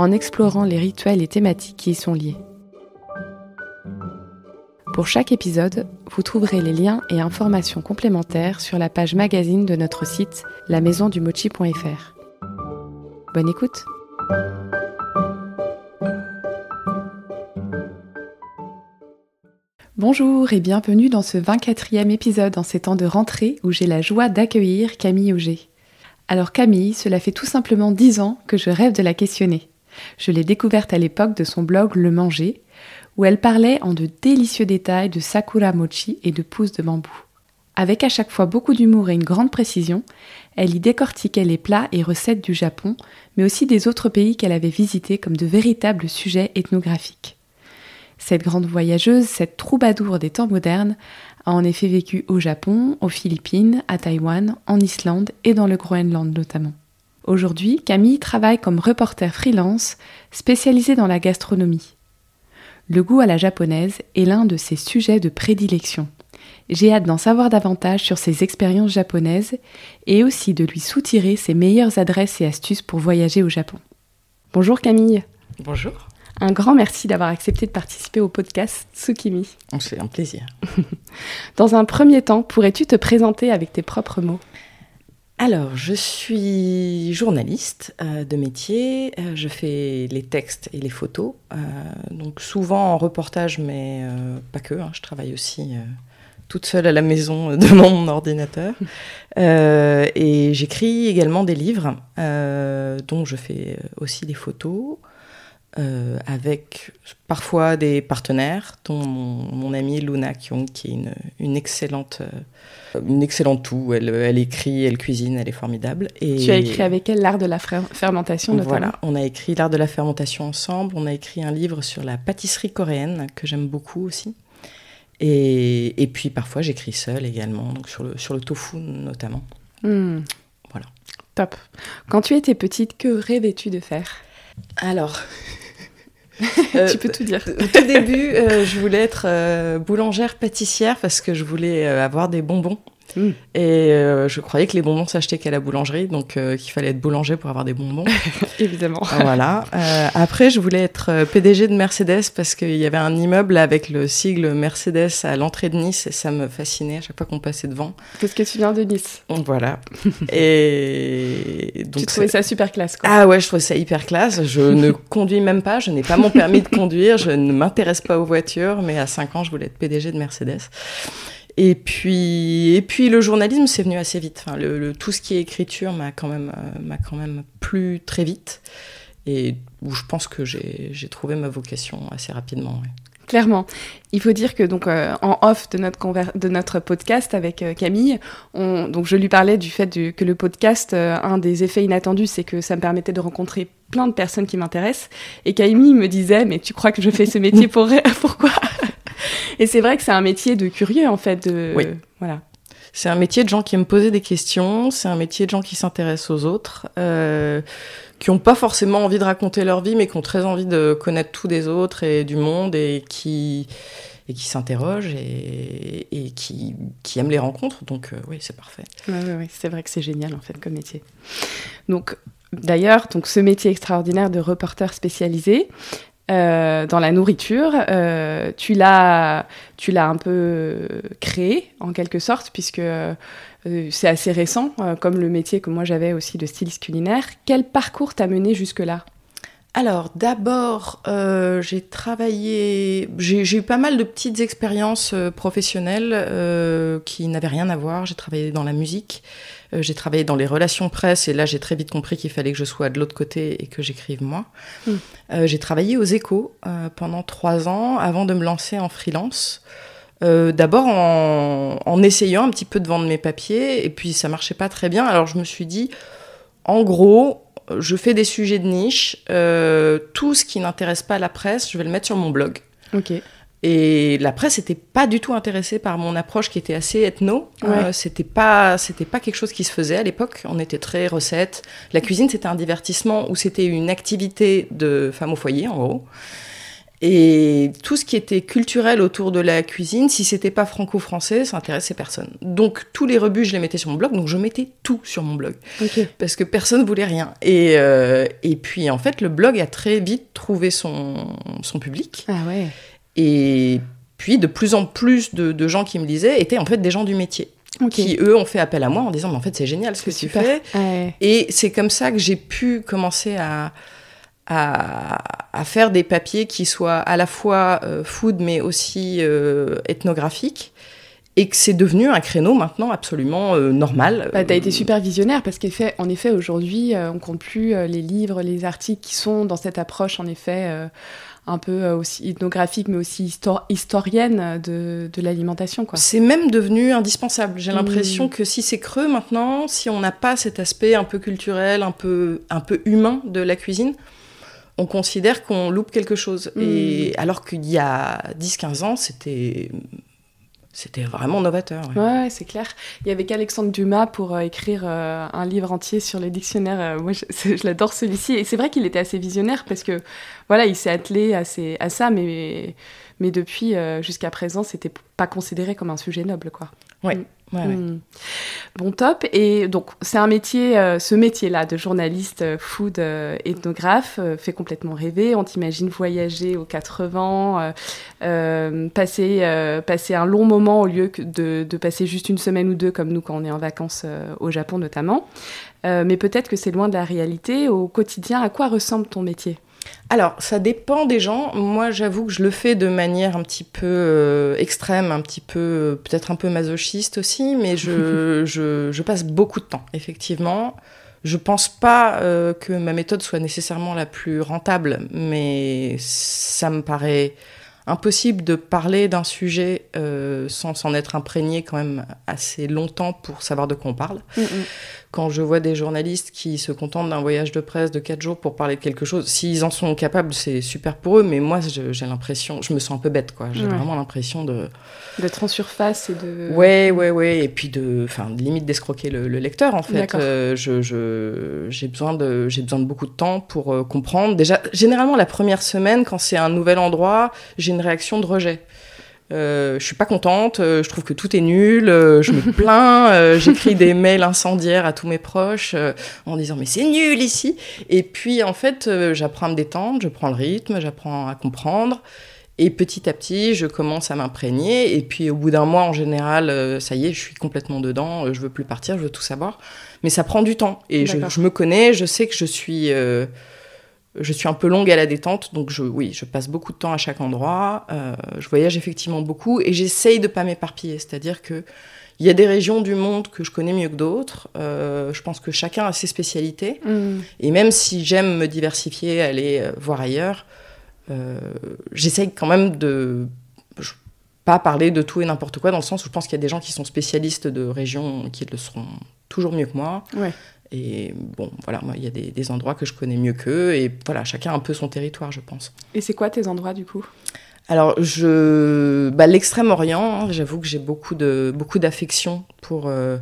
en explorant les rituels et thématiques qui y sont liés. Pour chaque épisode, vous trouverez les liens et informations complémentaires sur la page magazine de notre site lamaisondumochi.fr. Bonne écoute Bonjour et bienvenue dans ce 24e épisode en ces temps de rentrée où j'ai la joie d'accueillir Camille Auger. Alors Camille, cela fait tout simplement 10 ans que je rêve de la questionner. Je l'ai découverte à l'époque de son blog Le Manger, où elle parlait en de délicieux détails de sakura mochi et de pousses de bambou. Avec à chaque fois beaucoup d'humour et une grande précision, elle y décortiquait les plats et recettes du Japon, mais aussi des autres pays qu'elle avait visités comme de véritables sujets ethnographiques. Cette grande voyageuse, cette troubadour des temps modernes, a en effet vécu au Japon, aux Philippines, à Taïwan, en Islande et dans le Groenland notamment. Aujourd'hui, Camille travaille comme reporter freelance spécialisé dans la gastronomie. Le goût à la japonaise est l'un de ses sujets de prédilection. J'ai hâte d'en savoir davantage sur ses expériences japonaises et aussi de lui soutirer ses meilleures adresses et astuces pour voyager au Japon. Bonjour Camille. Bonjour. Un grand merci d'avoir accepté de participer au podcast Tsukimi. C'est un plaisir. Dans un premier temps, pourrais-tu te présenter avec tes propres mots? Alors, je suis journaliste euh, de métier. Euh, je fais les textes et les photos. Euh, donc, souvent en reportage, mais pas que. Hein. je travaille aussi toute seule à la maison devant mon ordinateur. et j'écris également des livres, dont je fais aussi des photos. Euh, avec parfois des partenaires, dont mon, amie Luna Kyung, qui est une, une excellente, euh, une excellente tout. Elle, elle, écrit, elle cuisine, elle est formidable. Et tu as écrit avec elle l'art de la fermentation, notamment. Voilà, on a écrit l'art de la fermentation ensemble. On a écrit un livre sur la pâtisserie coréenne que j'aime beaucoup aussi. Et, et puis parfois j'écris seule également, donc sur le, sur le tofu notamment. Hmm. Voilà. Top. Quand tu étais petite, que rêvais-tu de faire? Alors, tu peux tout dire. Au tout début, euh, je voulais être euh, boulangère pâtissière parce que je voulais euh, avoir des bonbons. Mm. Et euh, je croyais que les bonbons s'achetaient qu'à la boulangerie, donc euh, qu'il fallait être boulanger pour avoir des bonbons. Évidemment. Voilà. Euh, après, je voulais être PDG de Mercedes parce qu'il y avait un immeuble avec le sigle Mercedes à l'entrée de Nice et ça me fascinait à chaque fois qu'on passait devant. Parce que tu viens de Nice. Voilà. et donc. Tu trouvais ça super classe, quoi. Ah ouais, je trouvais ça hyper classe. Je ne conduis même pas, je n'ai pas mon permis de conduire, je ne m'intéresse pas aux voitures, mais à 5 ans, je voulais être PDG de Mercedes. Et puis, et puis le journalisme, c'est venu assez vite. Enfin, le, tout ce qui est écriture m'a quand même, euh, m'a quand même plu très vite. Et où je pense que j'ai trouvé ma vocation assez rapidement. Clairement. Il faut dire que donc euh, en off de notre, de notre podcast avec euh, Camille, on, donc je lui parlais du fait que le podcast, un des effets inattendus, c'est que ça me permettait de rencontrer plein de personnes qui m'intéressent. Et Camille me disait, mais tu crois que je fais ce métier pour pourquoi? Et c'est vrai que c'est un métier de curieux, en fait. De... Oui. Voilà. C'est un métier de gens qui aiment poser des questions, c'est un métier de gens qui s'intéressent aux autres, euh, qui n'ont pas forcément envie de raconter leur vie, mais qui ont très envie de connaître tout des autres et du monde et qui, et qui s'interrogent et, et qui, qui, aiment les rencontres. Donc euh, oui, c'est parfait. Oui, oui, oui. c'est vrai que c'est génial en fait comme métier. Donc D'ailleurs, donc ce métier extraordinaire de reporter spécialisé, euh, dans la nourriture. Euh, tu l'as, un peu créé en quelque sorte, puisque euh, c'est assez récent, comme le métier que moi j'avais aussi de styliste culinaire. Quel parcours t'a mené jusque-là? Alors d'abord, j'ai travaillé, j'ai eu pas mal de petites expériences professionnelles qui n'avaient rien à voir. J'ai travaillé dans la musique, euh, j'ai travaillé dans les relations presse et là j'ai très vite compris qu'il fallait que je sois de l'autre côté et que j'écrive moi. Hmm. Euh, j'ai travaillé aux échos euh, pendant trois ans avant de me lancer en freelance. D'abord en, en, essayant un petit peu de vendre mes papiers et puis ça marchait pas très bien. Alors je me suis dit, en gros, je fais des sujets de niche. Tout ce qui n'intéresse pas la presse, je vais le mettre sur mon blog. Ok. Et la presse n'était pas du tout intéressée par mon approche qui était assez ethno. Euh, c'était pas, c'était pas quelque chose qui se faisait à l'époque. On était très recette. La cuisine, c'était un divertissement ou c'était une activité de femme au foyer, en gros. Et tout ce qui était culturel autour de la cuisine, si c'était pas franco-français, ça intéressait personne. Donc tous les rebuts, je les mettais sur mon blog. Donc je mettais tout sur mon blog parce que personne voulait rien. Et euh, et puis en fait, le blog a très vite trouvé son son public. Ah ouais. Et puis, de plus en plus de, gens qui me lisaient étaient en fait des gens du métier. Qui, eux, ont fait appel à moi en disant, mais en fait, c'est génial ce que tu fais. Et c'est comme ça que j'ai pu commencer à, à, faire des papiers qui soient à la fois euh, food, mais aussi euh, ethnographiques. Et que c'est devenu un créneau maintenant absolument euh, normal. Bah, tu as été super visionnaire parce qu'en effet, aujourd'hui, on compte plus les livres, les articles qui sont dans cette approche, en effet un peu euh, aussi ethnographique, mais aussi historienne de, l'alimentation. C'est même devenu indispensable. J'ai l'impression mm. que si c'est creux maintenant, si on n'a pas cet aspect un peu culturel, un peu, un peu humain de la cuisine, on considère qu'on loupe quelque chose. Mm. Et alors qu'il y a 10-15 ans, c'était c'était vraiment novateur. Ouais, c'est clair. Il y avait qu'Alexandre Dumas pour euh, écrire euh, un livre entier sur les dictionnaires. Euh, moi, je, l'adore celui-ci. Et c'est vrai qu'il était assez visionnaire parce que, voilà, il s'est attelé à, à ça, mais, mais depuis, jusqu'à présent, c'était pas considéré comme un sujet noble, quoi. Ouais. Mm. Hmm. Bon, top. Et donc, c'est un métier, euh, ce métier-là de journaliste euh, food euh, ethnographe fait complètement rêver. On t'imagine voyager aux 80, passer, passer un long moment au lieu de, de, passer juste une semaine ou deux comme nous quand on est en vacances au Japon notamment. mais peut-être que c'est loin de la réalité. Au quotidien, à quoi ressemble ton métier? Alors, ça dépend des gens. Moi, j'avoue que je le fais de manière un petit peu euh, extrême, un petit peu, peut-être un peu masochiste aussi, mais je, je, passe beaucoup de temps, effectivement. Je pense pas euh, que ma méthode soit nécessairement la plus rentable, mais ça me paraît impossible de parler d'un sujet euh, sans s'en être imprégné quand même assez longtemps pour savoir de quoi on parle. Mm, mm quand je vois des journalistes qui se contentent d'un voyage de presse de 4 jours pour parler de quelque chose, s'ils en sont capables, c'est super pour eux, mais moi, j'ai l'impression, je me sens un peu bête, quoi. J'ai vraiment l'impression de... D'être en surface et de... Ouais, ouais, ouais, et puis de... Enfin, limite d'escroquer le, lecteur, en fait. Euh, je, j'ai besoin, de, besoin de beaucoup de temps pour euh, comprendre. Déjà, généralement, la première semaine, quand c'est un nouvel endroit, j'ai une réaction de rejet. Euh, je suis pas contente, euh, je trouve que tout est nul, euh, je me plains, j'écris des mails incendiaires à tous mes proches en disant mais c'est nul ici. Et puis en fait, j'apprends à me détendre, je prends le rythme, j'apprends à comprendre. Et petit à petit, je commence à m'imprégner. Et puis au bout d'un mois, en général, ça y est, je suis complètement dedans, je veux plus partir, je veux tout savoir. Mais ça prend du temps. Et je, je, me connais, je sais que je suis je suis un peu longue à la détente, donc je, oui, je passe beaucoup de temps à chaque endroit. Euh, je voyage effectivement beaucoup et j'essaye de pas m'éparpiller. C'est-à-dire que il y a des régions du monde que je connais mieux que d'autres. Euh, je pense que chacun a ses spécialités. Mm. Et même si j'aime me diversifier, aller euh, voir ailleurs, j'essaye quand même de pas parler de tout et n'importe quoi, dans le sens où je pense qu'il y a des gens qui sont spécialistes de régions qui le seront toujours mieux que moi. Ouais. Et bon, voilà, moi, il y a des, endroits que je connais mieux qu'eux, et voilà, chacun a un peu son territoire, je pense. Et c'est quoi tes endroits, du coup? Alors, je, bah, l'extrême-orient, hein, j'avoue que j'ai beaucoup de beaucoup d'affection pour euh,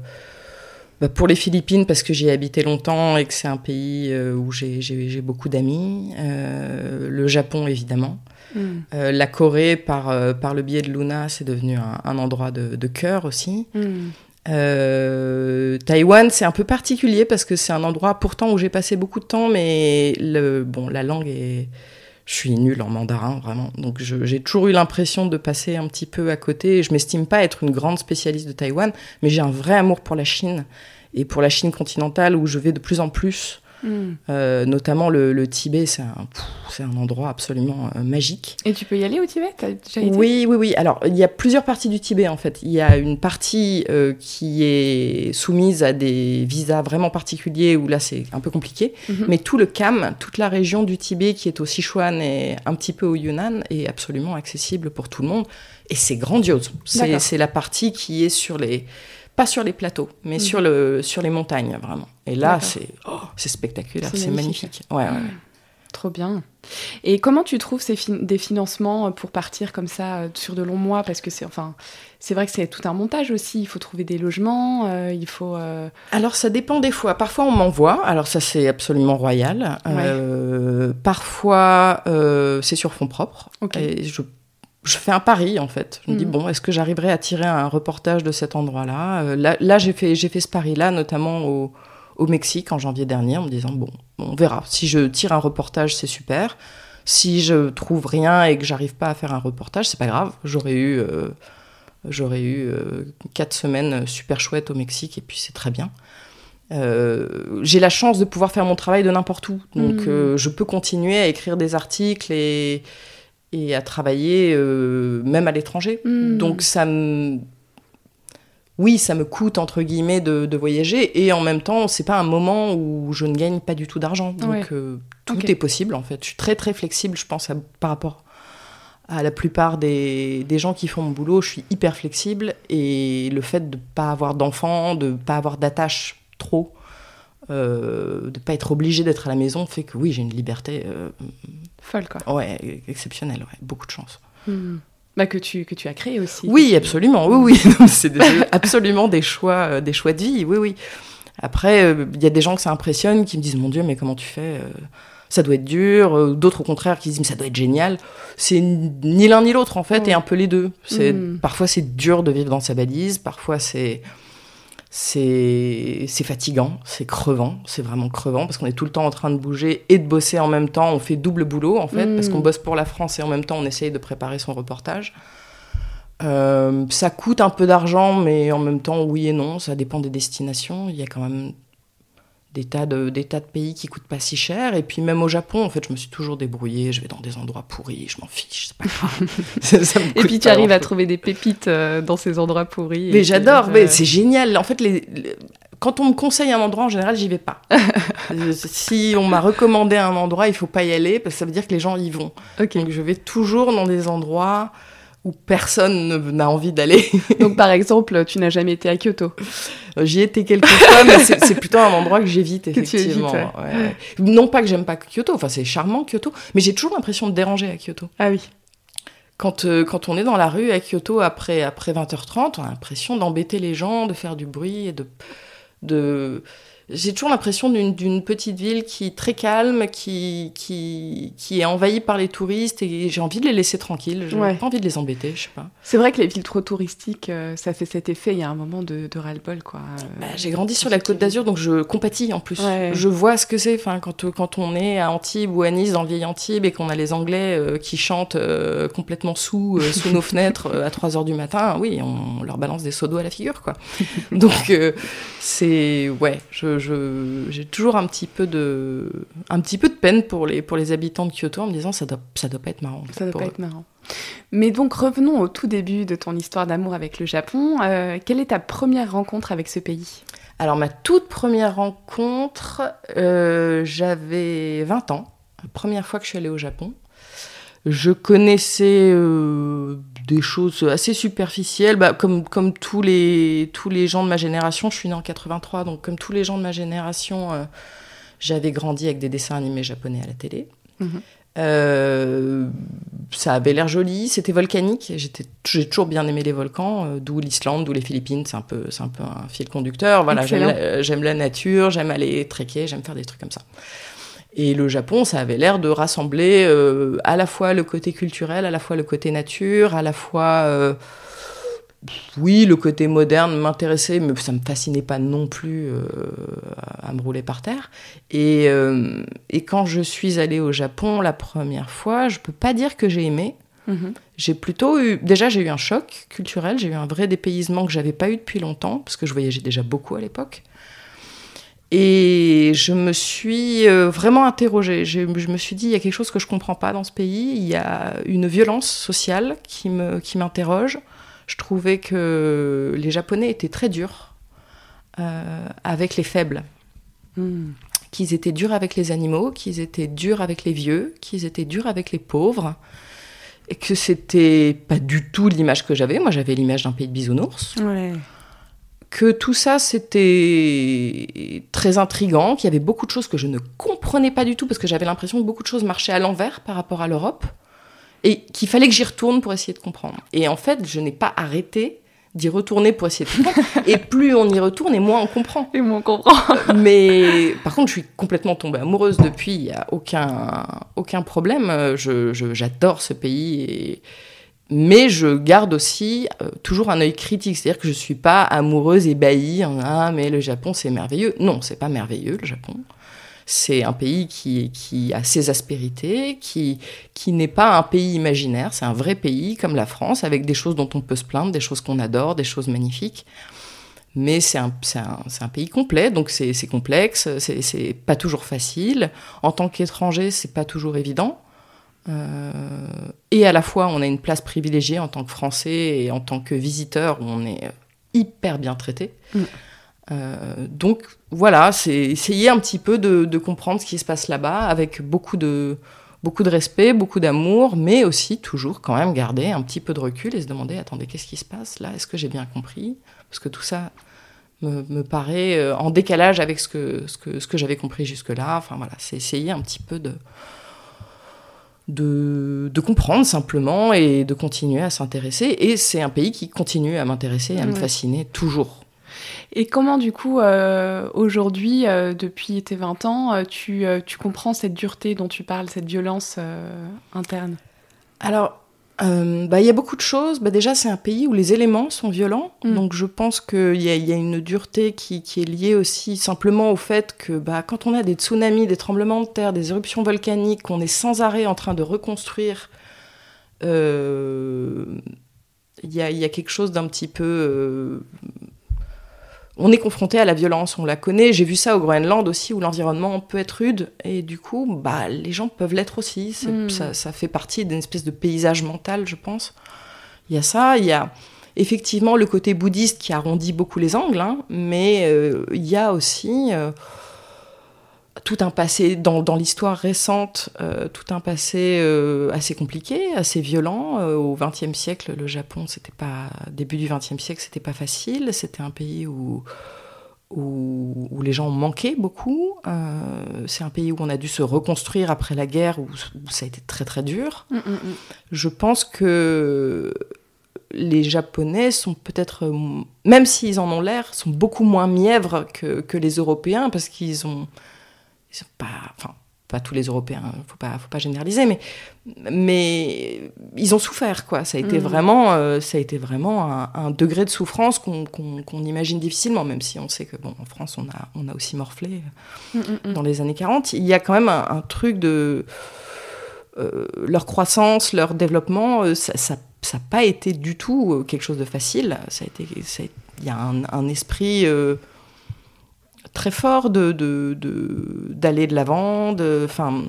bah, pour les Philippines parce que j'y ai habité longtemps et que c'est un pays euh, où j'ai beaucoup d'amis. Euh, le Japon, évidemment. Hmm. la Corée, par, par le biais de Luna, c'est devenu un, endroit de, de cœur aussi. Hmm. Euh, Taïwan, c'est un peu particulier parce que c'est un endroit pourtant où j'ai passé beaucoup de temps, mais le, bon, la langue est. Je suis nulle en mandarin, vraiment. Donc j'ai toujours eu l'impression de passer un petit peu à côté. Je m'estime pas être une grande spécialiste de Taïwan, mais j'ai un vrai amour pour la Chine et pour la Chine continentale où je vais de plus en plus. Hmm. Euh, notamment le, Tibet, c'est un, un, endroit absolument euh, magique. Et tu peux y aller au Tibet? Oui, oui, oui. Alors, il y a plusieurs parties du Tibet en fait. Il y a une partie euh, qui est soumise à des visas vraiment particuliers où là c'est un peu compliqué. Mhm. Mais tout le Kham, toute la région du Tibet qui est au Sichuan et un petit peu au Yunnan est absolument accessible pour tout le monde. Et c'est grandiose. C'est la partie qui est sur les pas sur les plateaux, mais Mhm. sur, le, sur les montagnes, vraiment. Et là, c'est oh, c'est spectaculaire, C'est magnifique. magnifique. Ouais, ouais, ouais. Trop bien. Et comment tu trouves ces des financements pour partir comme ça euh, sur de longs mois? Parce que c'est enfin, c'est vrai que c'est tout un montage aussi. Il faut trouver des logements, euh, il faut. euh, Alors ça dépend des fois. Parfois on m'envoie, alors ça c'est absolument royal. Ouais. Euh, parfois c'est sur fonds propres. Ok. Et je, je fais un pari en fait. Je me dis Mhm. bon, est-ce que j'arriverai à tirer un reportage de cet endroit-là? Euh, Là, là j'ai fait, j'ai fait ce pari-là, notamment au, au Mexique en janvier dernier, en me disant bon, on verra. Si je tire un reportage, c'est super. Si je trouve rien et que j'arrive pas à faire un reportage, c'est pas grave. J'aurais eu, euh, j'aurais eu euh, quatre semaines super chouettes au Mexique et puis c'est très bien. Euh, j'ai la chance de pouvoir faire mon travail de n'importe où, donc euh, je peux continuer à écrire des articles et, et à travailler euh, même à l'étranger. Mhm. Donc ça me oui, ça me coûte entre guillemets de, de voyager et en même temps, c'est pas un moment où je ne gagne pas du tout d'argent. Donc Ouais. euh, tout est possible en fait. Je suis très très flexible, je pense, à- par rapport à la plupart des, des gens qui font mon boulot. Je suis hyper flexible et le fait de pas avoir d'enfants, de pas avoir d'attache trop, euh, de pas être obligé d'être à la maison fait que oui, j'ai une liberté euh, folle quoi. ouais, exceptionnelle, ouais, beaucoup de chance. Mhm. Bah, que tu que tu as créé aussi. Oui, absolument. Oui, oui. C'est absolument des choix, euh, des choix de vie. Oui, oui. Après, il y a des gens que ça impressionne, qui me disent Mon Dieu, mais comment tu fais Ça doit être dur. D'autres, au contraire, qui disent Mais ça doit être génial. C'est ni l'un ni l'autre, en fait, Ouais. et un peu les deux. C'est Mhm. Parfois, c'est dur de vivre dans sa balise. Parfois, c'est. C'est fatigant, c'est crevant, c'est vraiment crevant parce qu'on est tout le temps en train de bouger et de bosser en même temps. On fait double boulot en fait parce qu'on bosse pour la France et en même temps on essaye de préparer son reportage. Euh, ça coûte un peu d'argent, mais en même temps, oui et non, ça dépend des destinations. Il y a quand même des tas de, des tas de pays qui coûtent pas si cher. Et puis même au Japon, en fait, je me suis toujours débrouillée. Je vais dans des endroits pourris, je m'en fiche, c'est pas grave. Ça- ça me Et puis tu arrives à trouver des pépites euh, dans ces endroits pourris. Mais j'adore, mais euh, c'est génial. En fait, les, les- quand on me conseille un endroit, en général, j'y vais pas. Si on m'a recommandé un endroit, il faut pas y aller parce que ça veut dire que les gens y vont. Ok. Donc je vais toujours dans des endroits où personne ne- n'a envie d'aller. Donc par exemple, tu n'as jamais été à Kyoto. J'y étais quelques fois, mais c'est plutôt un endroit que j'évite, effectivement. évites, ouais. Ouais, ouais. Non pas que j'aime pas Kyoto, enfin c'est charmant Kyoto, mais j'ai toujours l'impression de déranger à Kyoto. Ah oui. Quand, euh, quand on est dans la rue à Kyoto après, après 20h30, on a l'impression d'embêter les gens, de faire du bruit et de. de... J'ai toujours l'impression d'une d'une petite ville qui est très calme, qui, qui, qui est envahie par les touristes et j'ai envie de les laisser tranquilles. J'ai Ouais. pas envie de les embêter, je sais pas. C'est vrai que les villes trop touristiques, euh, ça fait cet effet. Il y a un moment de, de ras-le-bol, quoi. Bah, j'ai grandi sur la côte d'Azur, donc je compatis en plus. Ouais. Je vois ce que c'est. Enfin, quand, quand on est à Antibes ou à Nice, dans le vieil Antibes, et qu'on a les Anglais euh, qui chantent euh, complètement sous, euh, sous nos fenêtres à 3 heures du matin, oui, on, leur balance des seaux d'eau à la figure, quoi. donc, c'est. Ouais, je- j'ai toujours un petit, peu de, un petit peu de peine pour les, pour les habitants de Kyoto en me disant ça doit, ça doit pas être marrant. Ça doit pas eux. être marrant. Mais donc revenons au tout début de ton histoire d'amour avec le Japon. Euh, quelle est ta première rencontre avec ce pays? Alors, ma toute première rencontre, euh, j'avais 20 ans, la première fois que je suis allée au Japon. Je connaissais euh, des choses assez superficielles, bah, comme, comme tous, les, tous les gens de ma génération. Je suis née en 83, donc comme tous les gens de ma génération, euh, j'avais grandi avec des dessins animés japonais à la télé. Mhm. Euh, ça avait l'air joli, c'était volcanique. J'ai toujours bien aimé les volcans, d'où l'Islande, d'où les Philippines. C'est un peu, c'est un peu un fil conducteur. Voilà, j'aime la, la nature, j'aime aller trekker, j'aime faire des trucs comme ça. Et le Japon, ça avait l'air de rassembler euh, à la fois le côté culturel, à la fois le côté nature, à la fois euh, oui, le côté moderne m'intéressait, mais ça me fascinait pas non plus euh, à me rouler par terre. Et, et quand je suis allée au Japon la première fois, je peux pas dire que j'ai aimé. Mhm. J'ai plutôt eu. Déjà, j'ai eu un choc culturel, j'ai eu un vrai dépaysement que j'avais pas eu depuis longtemps, parce que je voyageais déjà beaucoup à l'époque. Et je me suis euh, vraiment interrogée. Je, je me suis dit, il y a quelque chose que je comprends pas dans ce pays. Il y a une violence sociale qui me qui m'interroge. Je trouvais que les Japonais étaient très durs euh, avec les faibles Mhm. qu'ils étaient durs avec les animaux, qu'ils étaient durs avec les vieux, qu'ils étaient durs avec les pauvres, et que c'était pas du tout l'image que j'avais. Moi, j'avais l'image d'un pays de bisounours, Ouais. Que tout ça c'était très intrigant, qu'il y avait beaucoup de choses que je ne comprenais pas du tout parce que j'avais l'impression que beaucoup de choses marchaient à l'envers par rapport à l'Europe et qu'il fallait que j'y retourne pour essayer de comprendre. Et en fait, je n'ai pas arrêté d'y retourner pour essayer de comprendre. et plus on y retourne, et moins on comprend. Et moins on comprend. Mais par contre, je suis complètement tombée amoureuse depuis. Il n'y a aucun, aucun problème. Je, j'adore ce pays. Et... Mais je garde aussi euh, toujours un œil critique. C'est-à-dire que je ne suis pas amoureuse, ébahie. Ah, mais le Japon, c'est merveilleux. Non, c'est pas merveilleux, le Japon. C'est un pays qui, qui a ses aspérités, qui, qui n'est pas un pays imaginaire, c'est un vrai pays comme la France, avec des choses dont on peut se plaindre, des choses qu'on adore, des choses magnifiques. Mais c'est un, un, un, pays complet, donc c'est complexe, c'est pas toujours facile. En tant qu'étranger, c'est pas toujours évident. Euh, et à la fois, on a une place privilégiée en tant que Français et en tant que visiteur où on est hyper bien traité. Mm. Euh, donc voilà, c'est essayer un petit peu de, comprendre ce qui se passe là-bas avec beaucoup de, beaucoup de respect, beaucoup d'amour, mais aussi toujours quand même garder un petit peu de recul et se demander, attendez, qu'est-ce qui se passe là? Est-ce que j'ai bien compris? Parce que tout ça me, paraît euh, en décalage avec ce que, ce que, ce que j'avais compris jusque-là. Enfin voilà, c'est essayer un petit peu de, de, de, comprendre simplement et de continuer à s'intéresser. Et c'est un pays qui continue à m'intéresser et à me fasciner toujours. Et comment, du coup, euh, aujourd'hui, euh, depuis tes 20 ans, euh, tu, tu, comprends cette dureté dont tu parles, cette violence interne? Alors, bah, il y a beaucoup de choses. Bah, déjà, c'est un pays où les éléments sont violents. Mm. Donc, je pense qu'il y, y, a une dureté qui, qui, est liée aussi simplement au fait que bah, quand on a des tsunamis, des tremblements de terre, des éruptions volcaniques, qu'on est sans arrêt en train de reconstruire, il y a, y, a, quelque chose d'un petit peu on est confronté à la violence, on la connaît. J'ai vu ça au Groenland aussi, où l'environnement peut être rude, et du coup, bah, les gens peuvent l'être aussi. Hmm. Ça, fait partie d'une espèce de paysage mental, je pense. Il y a ça, il y a effectivement le côté bouddhiste qui arrondit beaucoup les angles, hein, mais euh, il y a aussi euh, tout un passé dans, l'histoire récente, euh, tout un passé euh, assez compliqué, assez violent. Euh, au XXe siècle, le Japon, c'était pas début du XXe siècle, c'était pas facile. C'était un pays où où, les gens manquaient beaucoup. c'est un pays où on a dû se reconstruire après la guerre, où, ça a été très très dur. Mm, mm, mm. Je pense que les Japonais sont peut-être, même s'ils en ont l'air, sont beaucoup moins mièvres que, que les Européens parce qu'ils ont ils pas, enfin, pas tous les Européens, faut pas, faut pas généraliser, mais, mais ils ont souffert, quoi. Ça a été mm. vraiment, euh, ça a été vraiment un, degré de souffrance qu'on imagine difficilement, même si on sait que, bon, en France, on a, on a aussi morflé mm, mm, dans les années 40. Il y a quand même un, truc de euh, leur croissance, leur développement, euh, ça n'a pas été du tout quelque chose de facile. Ça a été, il y a un, un esprit très fort de d'aller de, l'avant, enfin.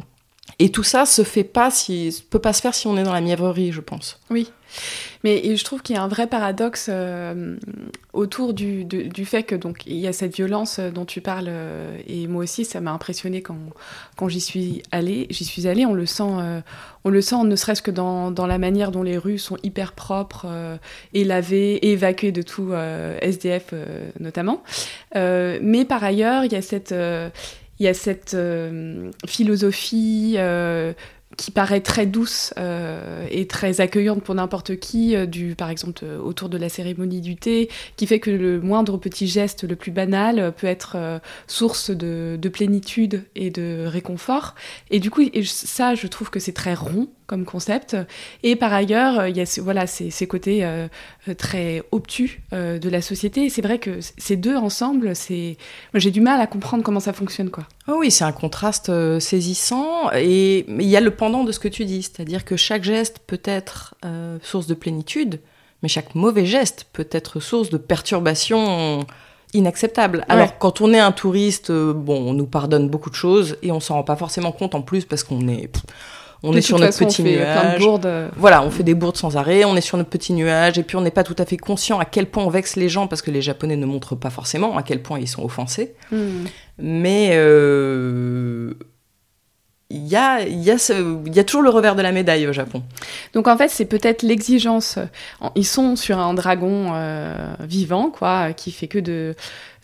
Et tout ça se fait pas si peut pas se faire si on est dans la mièvrerie, je pense. Oui. Mais je trouve qu'il y a un vrai paradoxe euh, autour du, fait que donc il y a cette violence euh, dont tu parles euh, et moi aussi ça m'a impressionné quand, quand j'y suis allée. J'y suis allée, on le sent, on le sent ne serait-ce que dans, dans, la manière dont les rues sont hyper propres et lavées et évacuées de tout SDF notamment. mais par ailleurs, il y a cette il y a cette philosophie qui paraît très douce euh, et très accueillante pour n'importe qui, euh, du, par exemple euh, autour de la cérémonie du thé, qui fait que le moindre petit geste le plus banal peut être source de, de, plénitude et de réconfort. Et du coup, ça, je trouve que c'est très rond comme concept. Et par ailleurs, il y a voilà, ces, ces côtés euh, très obtus euh, de la société. Et c'est vrai que ces deux ensemble, c'est... j'ai du mal à comprendre comment ça fonctionne. Quoi. Oh oui, c'est un contraste euh, saisissant. Et il y a le pendant de ce que tu dis, c'est-à-dire que chaque geste peut être source de plénitude, mais chaque mauvais geste peut être source de perturbation inacceptable. Alors quand on est un touriste, bon, on nous pardonne beaucoup de choses et on s'en rend pas forcément compte en plus parce qu'on est on est sur notre petit nuage. Voilà, on fait des bourdes sans arrêt, on est sur notre petit nuage, et puis on n'est pas tout à fait conscient à quel point on vexe les gens, parce que les Japonais ne montrent pas forcément à quel point ils sont offensés. Hmm. Mais, euh, il y a, il y, a ce, il y a toujours le revers de la médaille au Japon. Donc en fait, c'est peut-être l'exigence. Ils sont sur un dragon euh, vivant, quoi, qui fait que de,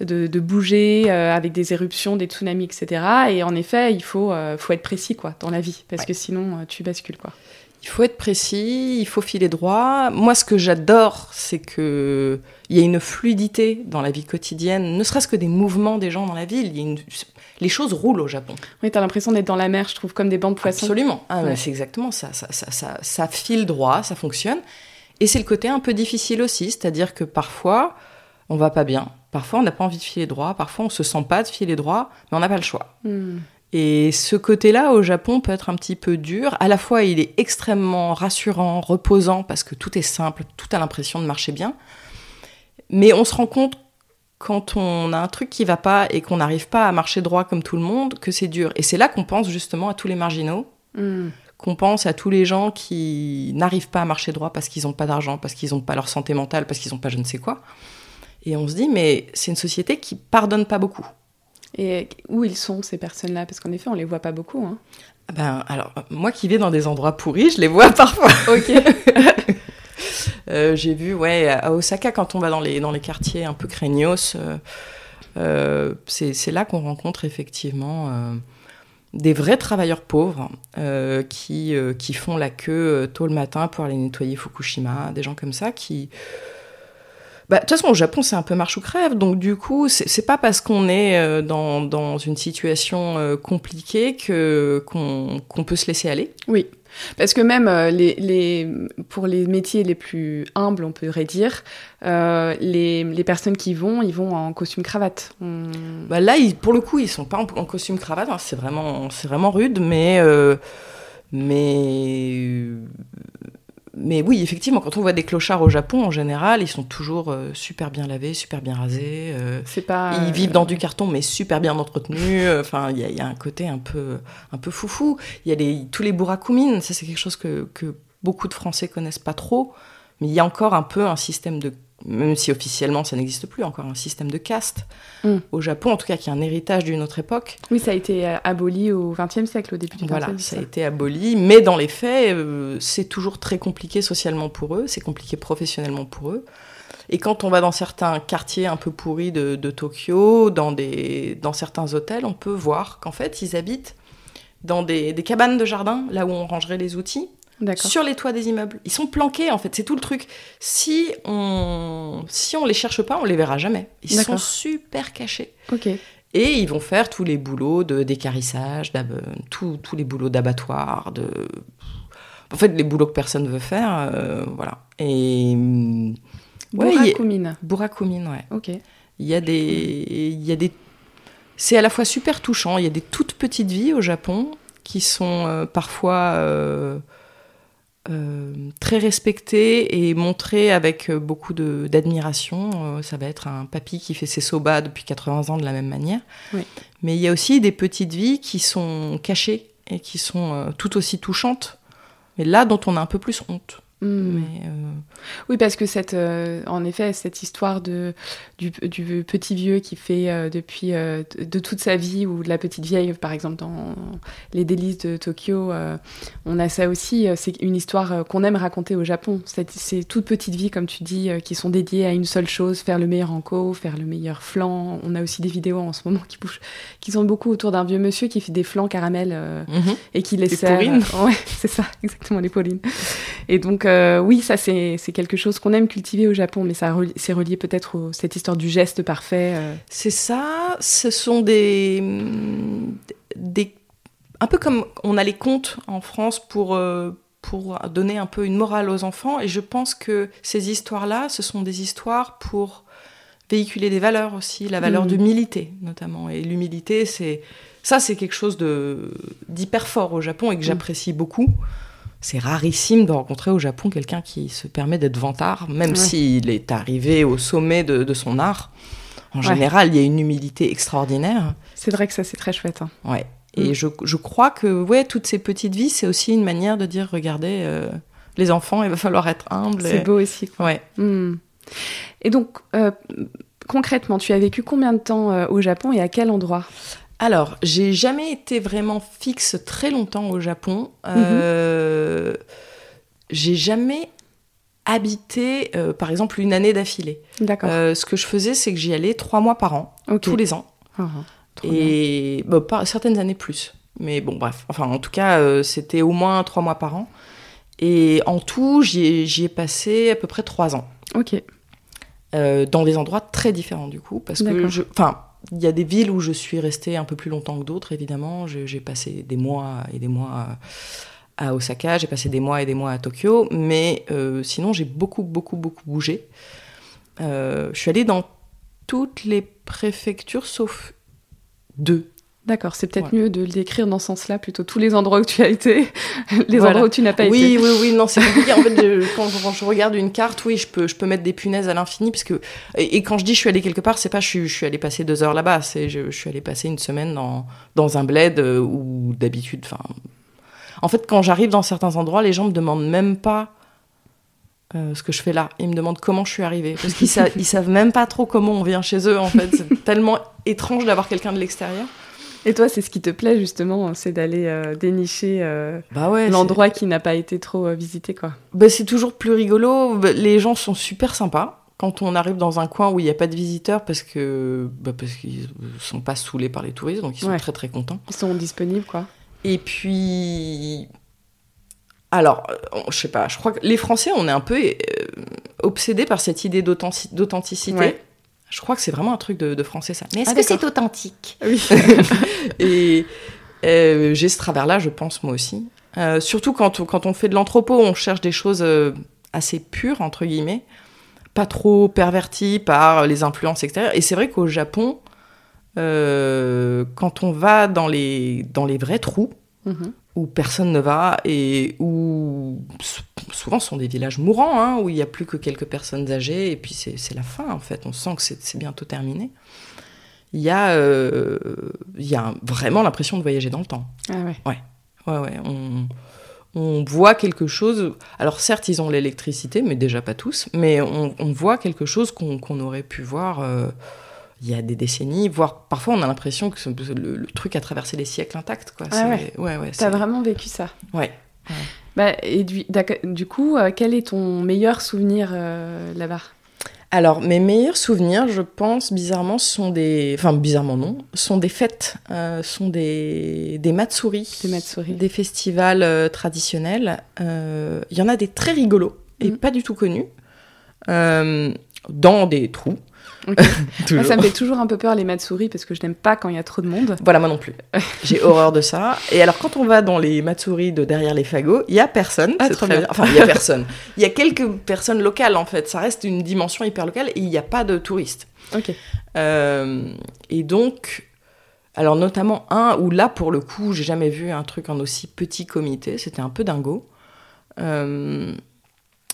de, de bouger euh, avec des éruptions, des tsunamis, etc. Et en effet, il faut, euh, faut être précis, quoi, dans la vie, parce Ouais. que sinon, euh, tu bascules, quoi. Il faut être précis, il faut filer droit. Moi, ce que j'adore, c'est que il y a une fluidité dans la vie quotidienne, ne serait-ce que des mouvements des gens dans la ville. Il y a une- Les choses roulent au Japon. Oui, t'as l'impression d'être dans la mer, je trouve, comme des bancs de poissons. Absolument. Ah, Ouais. C'est exactement ça. Ça, ça, ça. ça file droit, ça fonctionne. Et c'est le côté un peu difficile aussi, c'est-à-dire que parfois, on va pas bien. Parfois, on n'a pas envie de filer droit. Parfois, on se sent pas de filer droit, mais on n'a pas le choix. Hmm. Et ce côté-là, au Japon, peut être un petit peu dur. À la fois, il est extrêmement rassurant, reposant, parce que tout est simple, tout a l'impression de marcher bien. Mais on se rend compte, quand on a un truc qui va pas et qu'on n'arrive pas à marcher droit comme tout le monde, que c'est dur. Et c'est là qu'on pense justement à tous les marginaux, Hmm. qu'on pense à tous les gens qui n'arrivent pas à marcher droit parce qu'ils n'ont pas d'argent, parce qu'ils n'ont pas leur santé mentale, parce qu'ils n'ont pas je ne sais quoi. Et on se dit, mais c'est une société qui pardonne pas beaucoup. Et où ils sont, ces personnes-là? Parce qu'en effet, on les voit pas beaucoup. Hein. Ah Ben, alors, moi qui vais dans des endroits pourris, je les vois parfois. Ok. Euh, J'ai vu, ouais, à Osaka, quand on va dans les, dans les quartiers un peu craignos, euh, euh, c'est là qu'on rencontre effectivement des vrais travailleurs pauvres euh, qui, euh, qui font la queue tôt le matin pour aller nettoyer Fukushima, des gens comme ça qui... Bah, De toute façon, au Japon, c'est un peu marche ou crève. Donc, du coup, c'est pas parce qu'on est euh, dans, dans une situation euh, compliquée que qu'on qu'on peut se laisser aller. Oui. Parce que même euh, les, les, pour les métiers les plus humbles, on pourrait dire, euh, les, les personnes qui vont, ils vont en costume cravate. On- Bah là, ils- pour le coup, ils sont pas en, en costume cravate. hein, c'est vraiment, c'est vraiment rude, mais, euh, mais, mais oui, effectivement, quand on voit des clochards au Japon, en général, ils sont toujours euh, super bien lavés, super bien rasés. euh, C'est pas. ils euh, vivent dans du carton, mais super bien entretenus. euh, Enfin, il y, a- il y a un côté un peu, un peu foufou. Il y a les, tous les burakumines. Ça, c'est quelque chose que, que beaucoup de Français connaissent pas trop. Mais il y a encore un peu un système de, même si officiellement ça n'existe plus, encore un système de caste Mm. au Japon, en tout cas, qui est un héritage d'une autre époque. Oui, ça a été euh, aboli au XXe siècle, au début du XXe Voilà, siècle. ça a été aboli, mais dans les faits, euh, c'est toujours très compliqué socialement pour eux, c'est compliqué professionnellement pour eux. Et quand on va dans certains quartiers un peu pourris de, de Tokyo, dans, des, dans certains hôtels, on peut voir qu'en fait, ils habitent dans des, des cabanes de jardin, là où on rangerait les outils. Sur les toits des immeubles. Ils sont planqués, en fait, c'est tout le truc. Si on si on les cherche pas, on les verra jamais. Ils sont super cachés. Ok. Et ils vont faire tous les boulots de d'écarissage, tous tous les boulots d'abattoir, de... En fait, les boulots que personne veut faire, euh, voilà. Et... Ouais, il y a- Burakumine. Burakumine, ouais. Ok. Il y a des... Il y a des... C'est à la fois super touchant, il y a des toutes petites vies au Japon qui sont euh, parfois euh, très respectées et montrées avec euh, beaucoup d'admiration. Euh, ça va être un papy qui fait ses soba depuis 80 ans de la même manière. Oui. Mais il y a aussi des petites vies qui sont cachées et qui sont euh, tout aussi touchantes, mais là dont on a un peu plus honte. Mais, euh, Oui, parce que cette, euh, en effet, cette histoire de, du, du petit vieux qui fait euh, depuis de, toute sa vie, ou de la petite vieille, par exemple, dans Les délices de Tokyo, on a ça aussi. C'est une histoire qu'on aime raconter au Japon. Ces toutes petites vies, comme tu dis, qui sont dédiées à une seule chose, faire le meilleur enco, faire le meilleur flan. On a aussi des vidéos en ce moment qui bougent, qui sont beaucoup autour d'un vieux monsieur qui fait des flans caramel. mhm. et qui les Les sert. Ouais, c'est ça, exactement, les pourrines. Et donc, euh, oui, ça, c'est quelque chose qu'on aime cultiver au Japon, mais ça c'est relié peut-être à cette histoire du geste parfait. euh. C'est ça, ce sont des, des... Un peu comme on a les contes en France pour, euh, pour donner un peu une morale aux enfants, et je pense que ces histoires-là, ce sont des histoires pour véhiculer des valeurs aussi, la valeur Mhm. d'humilité notamment. Et l'humilité, c'est ça, c'est quelque chose d'hyper fort au Japon et que Mhm. j'apprécie beaucoup. C'est rarissime de rencontrer au Japon quelqu'un qui se permet d'être vantard, même Ouais. s'il est arrivé au sommet de, de son art. En Ouais. général, il y a une humilité extraordinaire. C'est vrai que ça, c'est très chouette. hein. Ouais. Et Mm. je, je crois que ouais, toutes ces petites vies, c'est aussi une manière de dire, regardez, euh, les enfants, il va falloir être humble. C'est et- beau aussi. quoi. Ouais. Hmm. Et donc, euh, concrètement, tu as vécu combien de temps euh, au Japon et à quel endroit? Alors, j'ai jamais été vraiment fixe très longtemps au Japon. Euh, J'ai jamais habité, euh, par exemple, une année d'affilée. D'accord. Euh, ce que je faisais, c'est que j'y allais trois mois par an, tous les ans. Ah, ah. Et bah, certaines années plus. Mais bon, bref. Enfin, en tout cas, c'était au moins trois mois par an. Et en tout, j'y ai, ai passé à peu près trois ans. Ok. Dans des endroits très différents, du coup. Parce que, je- enfin, il y a des villes où je suis restée un peu plus longtemps que d'autres, évidemment. J'ai passé des mois et des mois à Osaka, j'ai passé des mois et des mois à Tokyo. Mais euh, sinon, j'ai beaucoup, beaucoup, beaucoup bougé. Euh, je suis allée dans toutes les préfectures, sauf deux. D'accord, c'est peut-être mieux de le décrire dans ce sens-là, plutôt tous les endroits où tu as été, les Voilà. endroits où tu n'as pas oui, été. oui, oui, non, c'est compliqué. en fait, je- quand, je, quand je regarde une carte, oui, je peux, je peux mettre des punaises à l'infini. Parce que, et, et quand je dis je suis allée quelque part, c'est pas je, suis- je suis allée passer deux heures là-bas. C'est je, je suis allée passer une semaine dans, dans un bled euh, où d'habitude. Enfin, en fait, quand j'arrive dans certains endroits, les gens me demandent même pas euh, ce que je fais là. Ils me demandent comment je suis arrivée. Parce qu'ils sa- savent même pas trop comment on vient chez eux, en fait. C'est tellement étrange d'avoir quelqu'un de l'extérieur. Et toi, c'est ce qui te plaît justement, c'est d'aller euh, dénicher euh, Bah ouais. l'endroit qui n'a pas été trop euh, visité, quoi. Bah, c'est toujours plus rigolo. Bah, Les gens sont super sympas quand on arrive dans un coin où il n'y a pas de visiteurs parce que bah, parce qu'ils sont pas saoulés par les touristes, donc ils sont Ouais. très très contents. Ils sont disponibles, quoi. Et puis, alors, je sais pas, je crois que les Français, on est un peu obsédés par cette idée d'authenti- d'authenticité. Ouais. Je crois que c'est vraiment un truc de, de français ça. Mais est-ce Ah, que c'est authentique Oui. Et euh, j'ai ce travers-là, je pense, moi aussi. Euh, surtout quand on, quand on fait de l'anthropo, on cherche des choses euh, assez pures, entre guillemets, pas trop perverties par les influences extérieures. Et c'est vrai qu'au Japon, quand on va dans les, dans les vrais trous, Mhm. où personne ne va et où souvent ce sont des villages mourants, hein, où il n'y a plus que quelques personnes âgées et puis c'est la fin en fait, on sent que c'est bientôt terminé. Il y a, euh, il y a vraiment l'impression de voyager dans le temps. Ah ouais. Ouais, ouais, on, on voit quelque chose. Alors certes, ils ont l'électricité, mais déjà pas tous. Mais on, on voit quelque chose qu'on aurait pu voir euh, il y a des décennies, voire parfois on a l'impression que le, le truc a traversé les siècles intacts. Quoi. Ah ouais. ouais, ouais, T'as vraiment vécu ça. Ouais. Bah, et du, coup, euh, quel est ton meilleur souvenir euh, là-bas? Alors, mes meilleurs souvenirs, je pense, bizarrement, sont des... Enfin, bizarrement non, sont des fêtes, euh, sont des, des matsuri, Des Matsuri. des festivals euh, traditionnels. Euh, Il y en a des très rigolos et Mhm. pas du tout connus, dans des trous. Ok. Toujours. Moi, ça me fait toujours un peu peur les Matsuri parce que je n'aime pas quand il y a trop de monde. Voilà, moi non plus. J'ai horreur de ça. Et alors, quand on va dans les matsuri de derrière les fagots, il y a personne. Ah, très bien. bien. Enfin, il y a personne. Il y a quelques personnes locales, en fait. Ça reste une dimension hyper locale et il n'y a pas de touristes. Ok. Euh, et donc, alors notamment un où là, pour le coup, j'ai jamais vu un truc en aussi petit comité. C'était un peu dingo. Euh,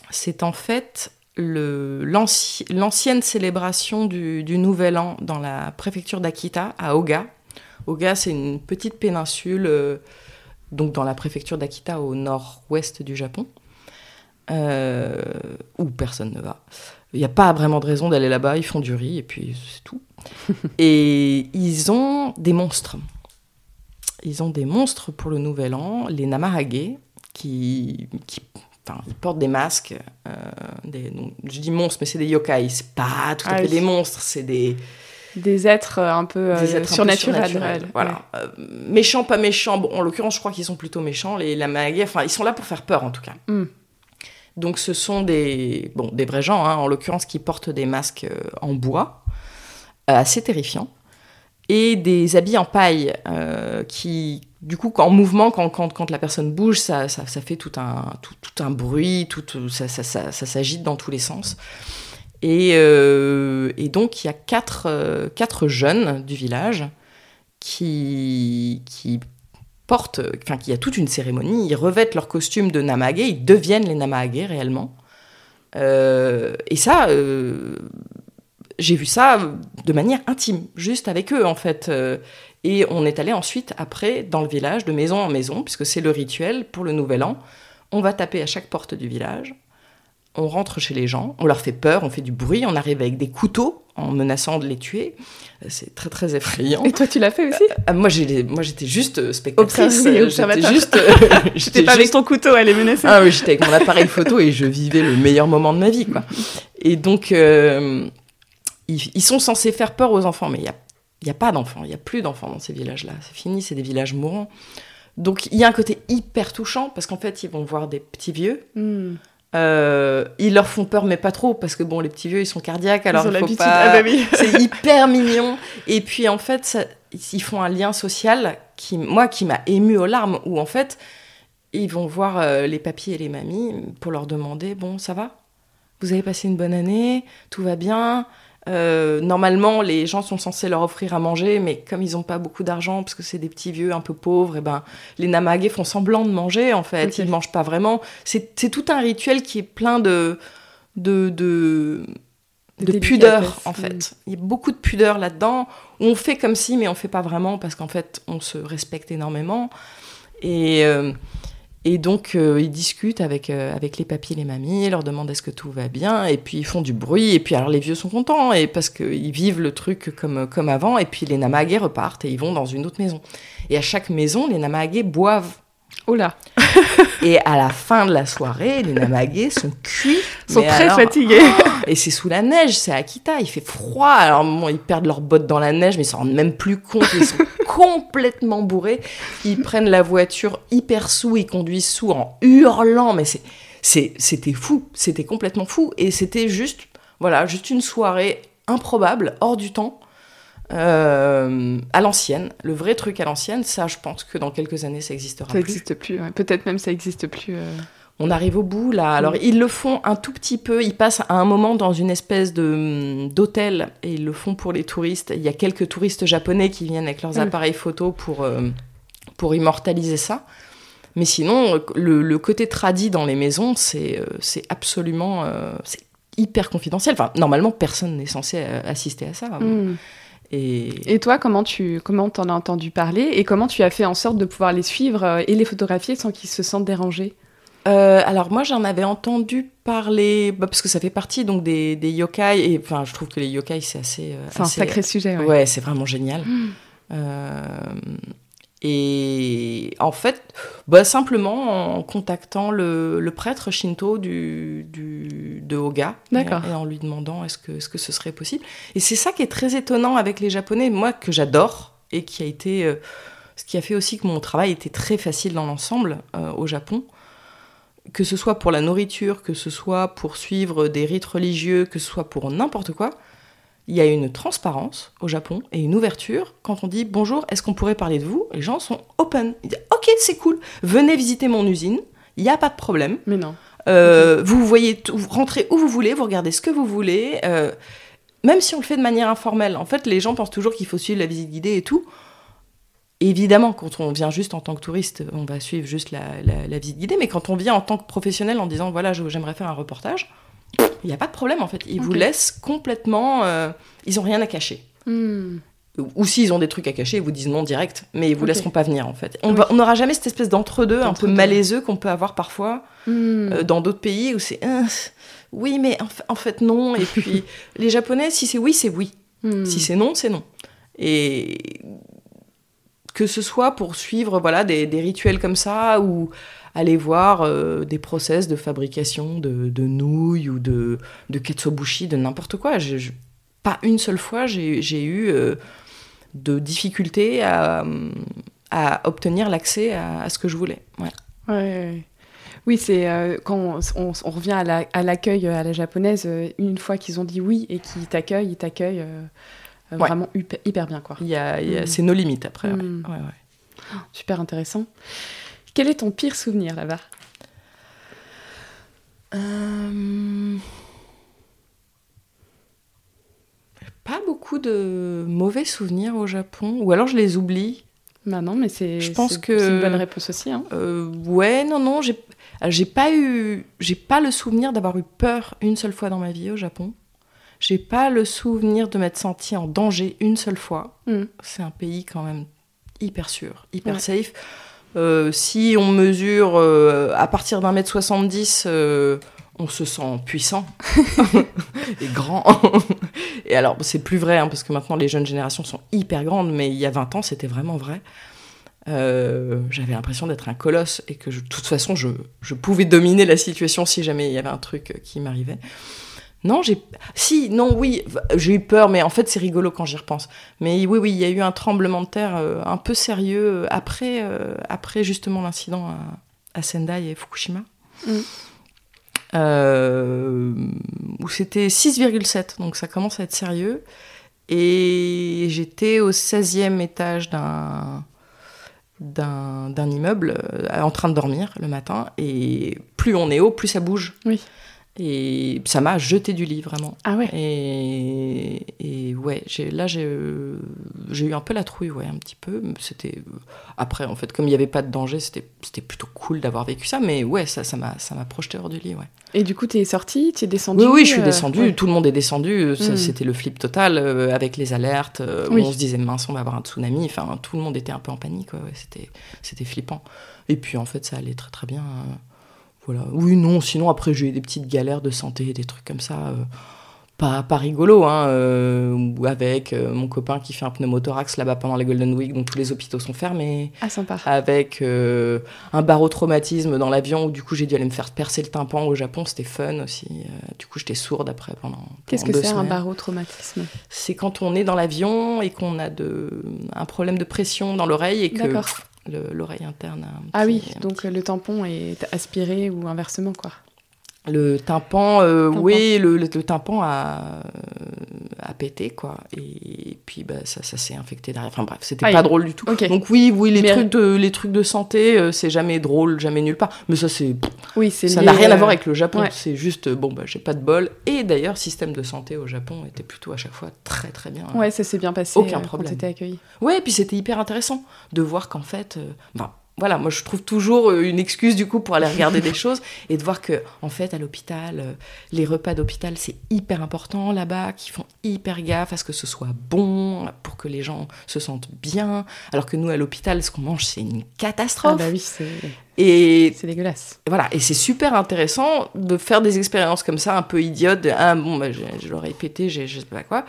c'est en fait l'ancienne célébration du, du Nouvel An dans la préfecture d'Akita, à Oga. Oga, c'est une petite péninsule, euh, donc dans la préfecture d'Akita, au nord-ouest du Japon, euh, où personne ne va. Il n'y a pas vraiment de raison d'aller là-bas, ils font du riz et puis c'est tout. et ils ont des monstres. Ils ont des monstres pour le Nouvel An, les Namahage, qui, qui enfin, ils portent des masques. euh, des, donc, je dis monstres, mais c'est des yokai. C'est pas tout à Ah fait oui. des monstres, c'est des, Des êtres euh, un peu euh, êtres un peu surnaturels. ouais. Voilà. Euh, méchants, pas méchants. Bon, en l'occurrence, je crois qu'ils sont plutôt méchants. Les Namahage, enfin, ils sont là pour faire peur, en tout cas. Mm. Donc, ce sont des, bon, des vrais gens, hein, en l'occurrence, qui portent des masques en bois, euh, assez terrifiants, et des habits en paille euh, qui, du coup, en mouvement, quand, la personne bouge, ça, fait tout un, tout, un bruit, tout, ça, ça, s'agite dans tous les sens. Et, euh, donc, il y a quatre, euh, quatre jeunes du village qui, qui portent, enfin, qui a toute une cérémonie, ils revêtent leur costume de Namage, ils deviennent les Namage réellement. Et ça, j'ai vu ça de manière intime, juste avec eux en fait. Euh, et on est allé ensuite, après, dans le village, de maison en maison, puisque c'est le rituel pour le nouvel an. On va taper à chaque porte du village, on rentre chez les gens, on leur fait peur, on fait du bruit, on arrive avec des couteaux en menaçant de les tuer. C'est très très effrayant. Et toi, tu l'as fait aussi moi, j'ai, moi, j'étais juste spectatrice. J'étais juste. J'étais pas avec ton couteau à les menacer. Ah oui, j'étais avec mon appareil photo et je vivais le meilleur moment de ma vie, quoi. Et donc, euh, ils, ils sont censés faire peur aux enfants, mais il y a, y a pas d'enfants, il y a plus d'enfants dans ces villages-là. C'est fini, c'est des villages mourants. Donc, il y a un côté hyper touchant parce qu'en fait, ils vont voir des petits vieux. Hmm. Euh, ils leur font peur, mais pas trop, parce que bon, les petits vieux, ils sont cardiaques, alors Ils il faut pas. Ah bah oui. C'est hyper mignon. Et puis en fait, ça- ils font un lien social qui, moi, qui m'a ému aux larmes, où en fait, ils vont voir euh, les papis et les mamies pour leur demander, bon, ça va? Vous avez passé une bonne année? Tout va bien? Euh, normalement, les gens sont censés leur offrir à manger, mais comme ils n'ont pas beaucoup d'argent, parce que c'est des petits vieux un peu pauvres, et ben, les Namagés font semblant de manger, en fait. Ils ne mangent pas vraiment. C'est tout un rituel qui est plein de, de, de, de pudeur, en fait. Il y a beaucoup de pudeur là-dedans. On fait comme si, mais on fait pas vraiment, parce qu'en fait, on se respecte énormément. Et, euh, et donc, euh, ils discutent avec, euh, avec les papis et les mamies, ils leur demandent est-ce que tout va bien, et puis ils font du bruit, et puis alors les vieux sont contents, et parce qu'ils vivent le truc comme, comme avant, et puis les Namagés repartent, et ils vont dans une autre maison. Et à chaque maison, les Namagés boivent. Oh là, Et à la fin de la soirée, les Namagés sont cuits. ils sont très alors- fatigués. et c'est sous la neige, c'est à Akita, il fait froid. Alors bon, ils perdent leurs bottes dans la neige, mais ils s'en rendent même plus compte. Ils sont complètement bourrés. Ils prennent la voiture hyper sous, ils conduisent sous en hurlant. Mais c'était fou, c'était complètement fou. Et c'était juste, voilà, juste une soirée improbable, hors du temps. euh, à l'ancienne, le vrai truc à l'ancienne, ça je pense que dans quelques années ça existera Ça plus. n'existe plus. ouais. Peut-être même ça n'existe plus. euh. On arrive au bout là. Alors Mm. ils le font un tout petit peu. Ils passent à un moment dans une espèce de d'hôtel et ils le font pour les touristes. Il y a quelques touristes japonais qui viennent avec leurs Mm. appareils photo pour euh, pour immortaliser ça. Mais sinon, le, le côté tradit dans les maisons, c'est euh, c'est absolument euh, c'est hyper confidentiel. Enfin, normalement, personne n'est censé euh, assister à ça. Et Et toi, comment tu comment t'en as entendu parler et comment tu as fait en sorte de pouvoir les suivre euh, et les photographier sans qu'ils se sentent dérangés? Euh, alors moi j'en avais entendu parler bah, parce que ça fait partie donc des, des yokai et enfin je trouve que les yokai c'est assez euh, C'est un assez- sacré sujet. ouais, Ouais. c'est vraiment génial Mm. Euh, et en fait bah, simplement en contactant le, le prêtre shinto du, du de Oga et, et en lui demandant est-ce que est-ce que ce serait possible et c'est ça qui est très étonnant avec les japonais moi que j'adore et qui a été euh, ce qui a fait aussi que mon travail était très facile dans l'ensemble au Japon que ce soit pour la nourriture, que ce soit pour suivre des rites religieux, que ce soit pour n'importe quoi, il y a une transparence au Japon et une ouverture. Quand on dit bonjour, est-ce qu'on pourrait parler de vous? Les gens sont open. Ils disent ok, c'est cool, venez visiter mon usine, il n'y a pas de problème. Mais non. Euh, Vous voyez, tout- vous rentrez où vous voulez, vous regardez ce que vous voulez. euh, même si on le fait de manière informelle, en fait, les gens pensent toujours qu'il faut suivre la visite guidée et tout. Évidemment, quand on vient juste en tant que touriste, on va suivre juste la, la- la visite guidée, mais quand on vient en tant que professionnel en disant voilà, j'aimerais faire un reportage, il n'y a pas de problème en fait. Ils vous laissent complètement. euh, ils ont rien à cacher. Hmm. Ou- Ou s'ils ont des trucs à cacher, ils vous disent non direct, mais ils vous Ok. laisseront pas venir en fait. On Oui. n'aura jamais cette espèce d'entre-deux un peu malaiseux qu'on peut avoir parfois Hmm. euh, dans d'autres pays où c'est euh, oui, mais en fait non. Et puis les Japonais, si c'est oui, c'est oui. Hmm. Si c'est non, c'est non. Et que ce soit pour suivre voilà des, rituels comme ça ou aller voir euh, des process de fabrication de, nouilles ou de, de ketsubushi, de n'importe quoi. Pas une seule fois j'ai eu euh, de difficultés à, obtenir l'accès à, ce que je voulais. Ouais. Oui, c'est euh, quand on, revient à la- à l'accueil à, la japonaise, une fois qu'ils ont dit oui et qu'ils t'accueillent, ils t'accueillent Ouais. vraiment hyper, hyper bien. Quoi. Il y a, il y a- Mm. C'est nos limites après. Mm. Ouais, ouais. Super intéressant. Quel est ton pire souvenir là-bas? Euh, Pas beaucoup de mauvais souvenirs au Japon, ou alors je les oublie. Bah non, mais c'est Je pense que- c'est une bonne réponse aussi. Hein. Euh, ouais, non, non, j'ai alors, j'ai pas eu, j'ai pas le souvenir d'avoir eu peur une seule fois dans ma vie au Japon. J'ai pas le souvenir de m'être senti en danger une seule fois. Mm. C'est un pays quand même hyper sûr, hyper Ouais. safe. Euh, si on mesure euh, à partir d'un mètre 70, euh, on se sent puissant et grand. et alors c'est plus vrai hein, parce que maintenant les jeunes générations sont hyper grandes, mais il y a 20 ans c'était vraiment vrai. Euh, j'avais l'impression d'être un colosse et que de toute façon je, je, pouvais dominer la situation si jamais il y avait un truc qui m'arrivait. Non, j'ai. Si, non, oui, j'ai eu peur, mais en fait, c'est rigolo quand j'y repense. Mais oui, oui, il y a eu un tremblement de terre euh, un peu sérieux après, euh, après justement l'incident à, à, Sendai et Fukushima. Mm. Euh, où c'était 6,7, donc ça commence à être sérieux. Et j'étais au 16e étage d'un d'un immeuble en train de dormir le matin et plus on est haut, plus ça bouge. Oui. Et ça m'a jeté du lit, vraiment. Ah ouais Et, et ouais, là, j'ai eu un peu la trouille, ouais, un petit peu. C'était. Après, en fait, comme il n'y avait pas de danger, c'était plutôt cool d'avoir vécu ça. Mais ouais, ça m'a ça projeté hors du lit, ouais. Et du coup, tu es sorti Tu es descendu Oui, oui, je suis euh, descendu. Tout le monde est descendu. Hmm. C'était le flip total euh, avec les alertes. Euh, on se disait, mince, on va avoir un tsunami. Enfin, tout le monde était un peu en panique. Ouais, C'était flippant. Et puis, en fait, ça allait très, très bien. Voilà. Oui, non, sinon après j'ai eu des petites galères de santé, des trucs comme ça. Euh, pas, pas rigolo, hein, euh, avec euh, mon copain qui fait un pneumothorax là-bas pendant la Golden Week, donc tous les hôpitaux sont fermés. Ah, sympa. Avec un barotraumatisme dans l'avion, où du coup j'ai dû aller me faire percer le tympan au Japon, c'était fun aussi. du coup j'étais sourde après pendant. Qu'est-ce que c'est un barotraumatisme? C'est quand on est dans l'avion et qu'on a de, un problème de pression dans l'oreille et que l'oreille interne. ah oui, donc le tampon est aspiré ou inversement, quoi. Le tympan, euh, oui, le, le, tympan a, a pété, quoi. Et, puis, bah, ça, ça s'est infecté derrière. Enfin bref, c'était pas drôle du tout. Donc oui, oui, les, trucs, de, les trucs de santé, euh, c'est jamais drôle, jamais nulle part. Mais ça, c'est... Oui, ça n'a rien à voir avec le Japon. C'est juste, bon, bah, j'ai pas de bol. Et d'ailleurs, système de santé au Japon était plutôt à chaque fois très, très bien. Ouais, ça s'est bien passé. Aucun problème. Quand accueilli. Ouais, et puis c'était hyper intéressant de voir qu'en fait... Euh, voilà, moi je trouve toujours euh, une excuse du coup pour aller regarder des choses et de voir que en fait à l'hôpital, euh, les repas d'hôpital c'est hyper important là-bas, qu'ils font hyper gaffe à ce que ce soit bon, pour que les gens se sentent bien, alors que nous à l'hôpital ce qu'on mange c'est une catastrophe. Ah bah oui, c'est et c'est dégueulasse. Voilà, et c'est super intéressant de faire des expériences comme ça, un peu idiotes. ah bon, bah, je, l'aurais pété, je sais pas quoi,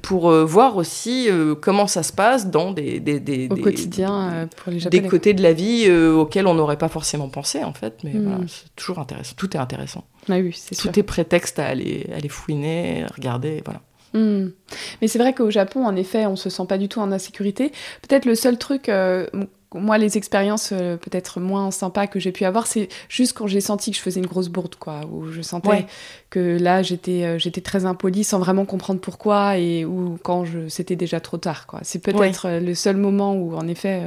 pour euh, voir aussi euh, comment ça se passe dans des, des, des au quotidien euh, pour les Japonais. Des côtés de la vie auxquels on n'aurait pas forcément pensé en fait, mais voilà, hmm. c'est toujours intéressant. Tout est intéressant. Ah oui, c'est Tout est prétexte à aller, aller fouiner, regarder, voilà. Hmm. Mais c'est vrai qu'au Japon, en effet, on se sent pas du tout en insécurité. Peut-être le seul truc moi, les expériences euh, peut-être moins sympas que j'ai pu avoir, c'est juste quand j'ai senti que je faisais une grosse bourde, quoi, où je sentais que là, j'étais euh, j'étais très impolie sans vraiment comprendre pourquoi, et ou quand c'était déjà trop tard, quoi. C'est peut-être euh, le seul moment où, en effet,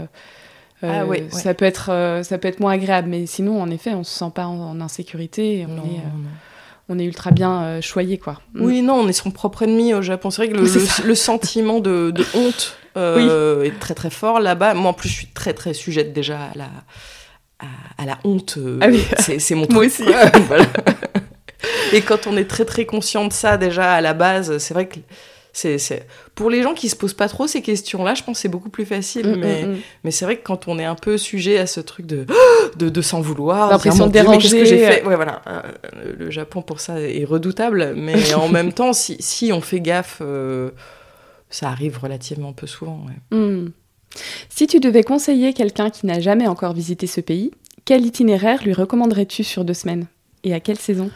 ah ça peut être ça peut être moins agréable, mais sinon, en effet, on se sent pas en, insécurité, on est on est ultra bien choyé, quoi. Oui, non, on est son propre ennemi au Japon. C'est vrai que le, sentiment de honte euh, est très très fort là-bas. Moi en plus, je suis très très sujette déjà à la, à, la honte. Euh, ah oui. C'est mon truc. Moi aussi. Et quand on est très très conscient de ça déjà à la base, c'est vrai que c'est pour les gens qui se posent pas trop ces questions-là, je pense que c'est beaucoup plus facile. Mm, mais, mm, mm. mais c'est vrai que quand on est un peu sujet à ce truc de de, de s'en vouloir, l'impression de déranger, qu'est-ce que j'ai fait? Ouais, voilà. Euh, le Japon pour ça est redoutable, mais en même temps, si, si on fait gaffe ça arrive relativement peu souvent. Si tu devais conseiller quelqu'un qui n'a jamais encore visité ce pays, quel itinéraire lui recommanderais-tu sur deux semaines? Et à quelle saison?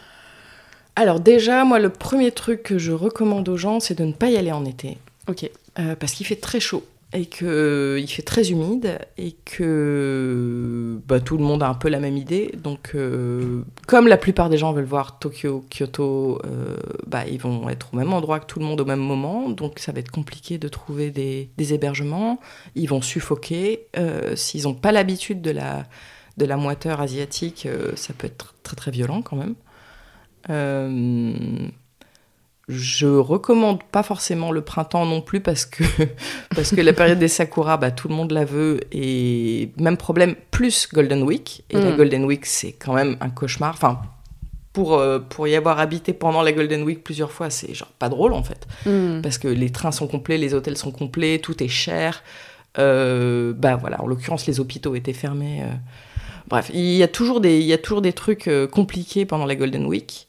Alors déjà, moi, le premier truc que je recommande aux gens, c'est de ne pas y aller en été. Ok. Euh, parce qu'il fait très chaud et qu'il euh, fait très humide et que bah, tout le monde a un peu la même idée. Donc, euh, comme la plupart des gens veulent voir Tokyo, Kyoto, euh, bah, ils vont être au même endroit que tout le monde au même moment. Donc, ça va être compliqué de trouver des, des hébergements. Ils vont suffoquer. S'ils n'ont pas l'habitude de la, de la moiteur asiatique, ça peut être très très violent quand même. Je recommande pas forcément le printemps non plus parce que, parce que la période des sakura, bah, tout le monde la veut. Et même problème, plus Golden Week. Et la mm. Golden Week, c'est quand même un cauchemar. Enfin, pour, euh, pour y avoir habité pendant la Golden Week plusieurs fois, c'est genre pas drôle en fait. Mm. Parce que les trains sont complets, les hôtels sont complets, tout est cher. Euh, bah voilà, en l'occurrence, les hôpitaux étaient fermés. Euh. Bref, il y, a toujours des, il y a toujours des trucs compliqués pendant la Golden Week.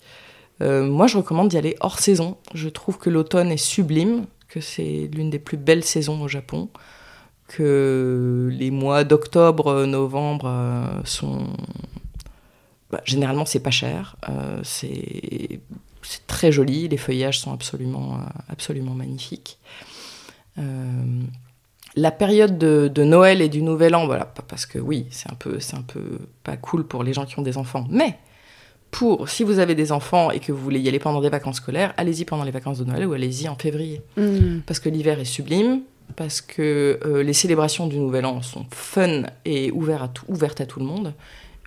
Moi, je recommande d'y aller hors saison. Je trouve que l'automne est sublime, que c'est l'une des plus belles saisons au Japon, que les mois d'octobre, novembre sont bah, généralement c'est pas cher, c'est très joli, les feuillages sont absolument, absolument magnifiques. Euh, la période de, Noël et du Nouvel An, voilà, parce que oui, c'est un peu, c'est un peu pas cool pour les gens qui ont des enfants, mais pour si vous avez des enfants et que vous voulez y aller pendant des vacances scolaires, allez-y pendant les vacances de Noël ou allez-y en février, mm. parce que l'hiver est sublime, parce que euh, les célébrations du Nouvel An sont fun et ouvertes à tout, ouvertes à tout le monde.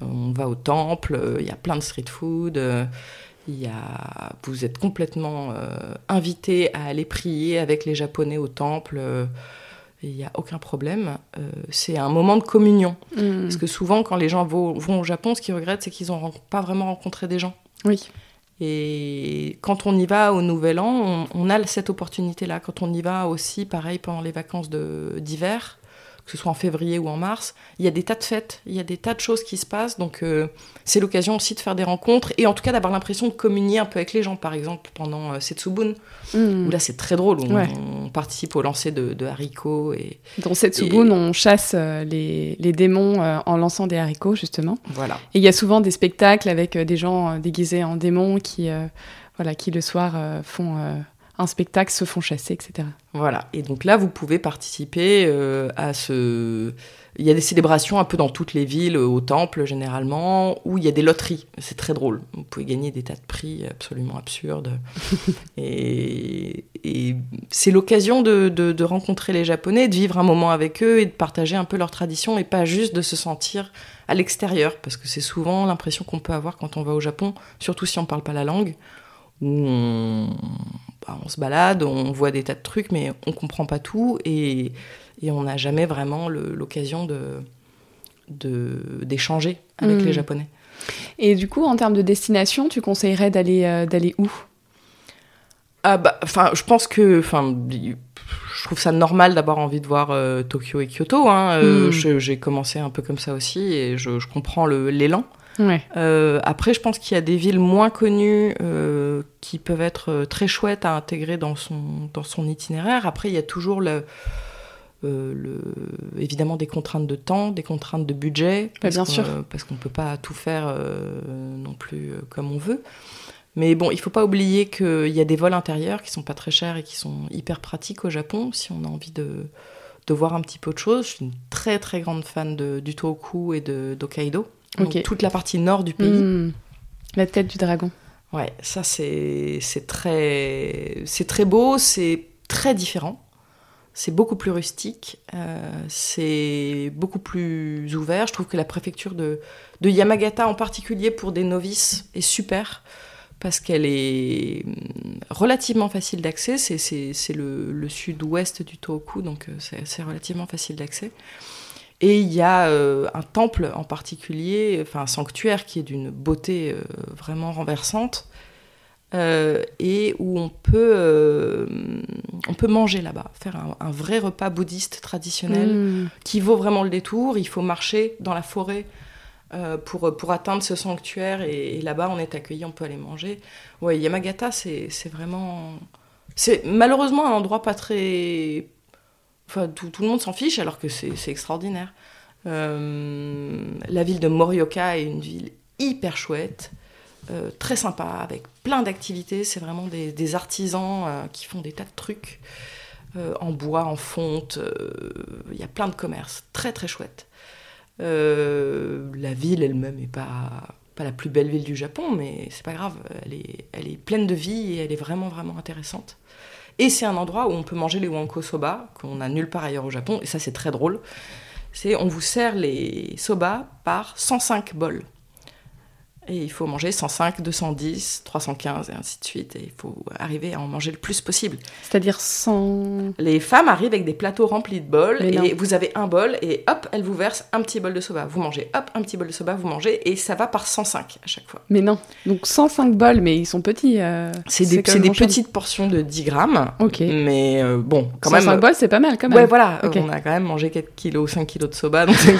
On va au temple, euh, il y a plein de street food. Il y a, vous êtes complètement euh, invité à aller prier avec les Japonais au temple. Il n'y a aucun problème. Euh, c'est un moment de communion. Mm. Parce que souvent, quand les gens vont, vont au Japon, ce qu'ils regrettent, c'est qu'ils n'ont pas vraiment rencontré des gens. Oui. Et quand on y va au Nouvel An, on, on a cette opportunité-là. Quand on y va aussi, pareil, pendant les vacances d'hiver, que ce soit en février ou en mars, il y a des tas de fêtes, il y a des tas de choses qui se passent. Donc euh, c'est l'occasion aussi de faire des rencontres et en tout cas d'avoir l'impression de communier un peu avec les gens. Par exemple, pendant euh, Setsubun, mm. où là c'est très drôle, on, participe au lancer de, haricots. Et, Dans Setsubun, on chasse euh, les, les, démons en lançant des haricots, justement. Voilà. Et il y a souvent des spectacles avec des gens déguisés en démons qui, voilà, qui le soir font un spectacle, se font chasser, etc. Voilà. Et donc là, vous pouvez participer euh, à ce. Il y a des célébrations un peu dans toutes les villes, au temple généralement, où il y a des loteries. C'est très drôle. Vous pouvez gagner des tas de prix absolument absurdes. et, c'est l'occasion de, rencontrer les Japonais, de vivre un moment avec eux et de partager un peu leurs traditions et pas juste de se sentir à l'extérieur. Parce que c'est souvent l'impression qu'on peut avoir quand on va au Japon, surtout si on ne parle pas la langue, où on bah, on se balade, on voit des tas de trucs, mais on comprend pas tout et, on n'a jamais vraiment l'occasion d'échanger avec les hmm. Japonais. Et du coup, en termes de destination, tu conseillerais d'aller euh, où? Ah bah, enfin, je pense que, enfin, je trouve ça normal d'avoir envie de voir euh, Tokyo et Kyoto. Hein. Euh, hmm. J'ai commencé un peu comme ça aussi et je, je comprends l'élan. Euh, après, je pense qu'il y a des villes moins connues euh, qui peuvent être euh, très chouettes à intégrer dans son, dans son itinéraire. Après, il y a toujours le, le, évidemment des contraintes de temps, des contraintes de budget. Bah, bien sûr. parce qu'on ne peut pas tout faire non plus comme on veut. Mais bon, il ne faut pas oublier qu'il y a des vols intérieurs qui sont pas très chers et qui sont hyper pratiques au Japon si on a envie de, de voir un petit peu de choses. Je suis une très très grande fan de, du Tohoku et de d'Hokkaido toute la partie nord du pays. Hmm. La tête du dragon. Ouais, ça c'est très c'est très beau, c'est très différent. C'est beaucoup plus rustique, euh, c'est beaucoup plus ouvert. Je trouve que la préfecture de, de Yamagata en particulier pour des novices est super parce qu'elle est hmm, relativement facile d'accès. C'est le, le sud-ouest du Tohoku, donc euh, c'est relativement facile d'accès. Et il y a euh, un temple en particulier, enfin un sanctuaire qui est d'une beauté euh, vraiment renversante, euh, et où on peut, on peut manger là-bas, faire un, vrai repas bouddhiste traditionnel mmh. qui vaut vraiment le détour. Il faut marcher dans la forêt pour, pour atteindre ce sanctuaire, et, là-bas on est accueilli, on peut aller manger. Ouais, Yamagata, c'est vraiment... C'est malheureusement un endroit pas très Tout, le monde s'en fiche alors que c'est extraordinaire. Euh, la ville de Morioka est une ville hyper chouette, euh, très sympa, avec plein d'activités. C'est vraiment des, artisans euh, qui font des tas de trucs en bois, en fonte. Il y a plein de commerces, très très chouette. la ville elle-même n'est pas, pas la plus belle ville du Japon, mais c'est pas grave. Elle est, elle est pleine de vie et elle est vraiment vraiment intéressante. Et c'est un endroit où on peut manger les wanko soba, qu'on a nulle part ailleurs au Japon, et ça c'est très drôle. C'est on vous sert les soba par 105 bols. Et il faut manger 105, 210, 315 et ainsi de suite. Et il faut arriver à en manger le plus possible. C'est-à-dire 100... Les femmes arrivent avec des plateaux remplis de bols. et vous avez un bol et hop, elles vous versent un petit bol de soba. Vous mangez, hop, un petit bol de soba, vous mangez. Et ça va par 105 à chaque fois. Mais non. Donc 105 bols, mais ils sont petits. Euh, c'est des, des petites portions de 10 grammes. Ok. Mais euh, bon, quand 105 même. bols, c'est pas mal quand même. Ouais, voilà. On a quand même mangé 4 kilos, 5 kilos de soba. Donc ça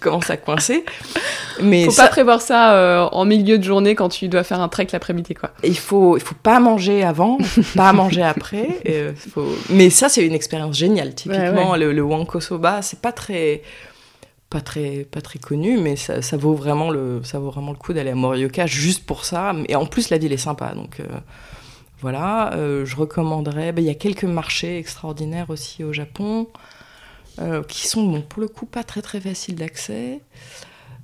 commence à coincer. Mais Faut pas prévoir ça ça euh, en milieu de journée quand tu dois faire un trek l'après-midi, quoi. Il faut, il faut pas manger avant, pas manger après. Et, faut... Mais ça, c'est une expérience géniale. Typiquement, Le, le Wanko Soba, c'est pas très pas très pas très connu mais ça, ça, vaut vraiment le ça vaut vraiment le coup d'aller à Morioka juste pour ça et en plus la ville est sympa donc voilà, euh, je recommanderais. Ben, il y a quelques marchés extraordinaires aussi au Japon, euh, qui sont bon, pour le coup pas très très faciles d'accès.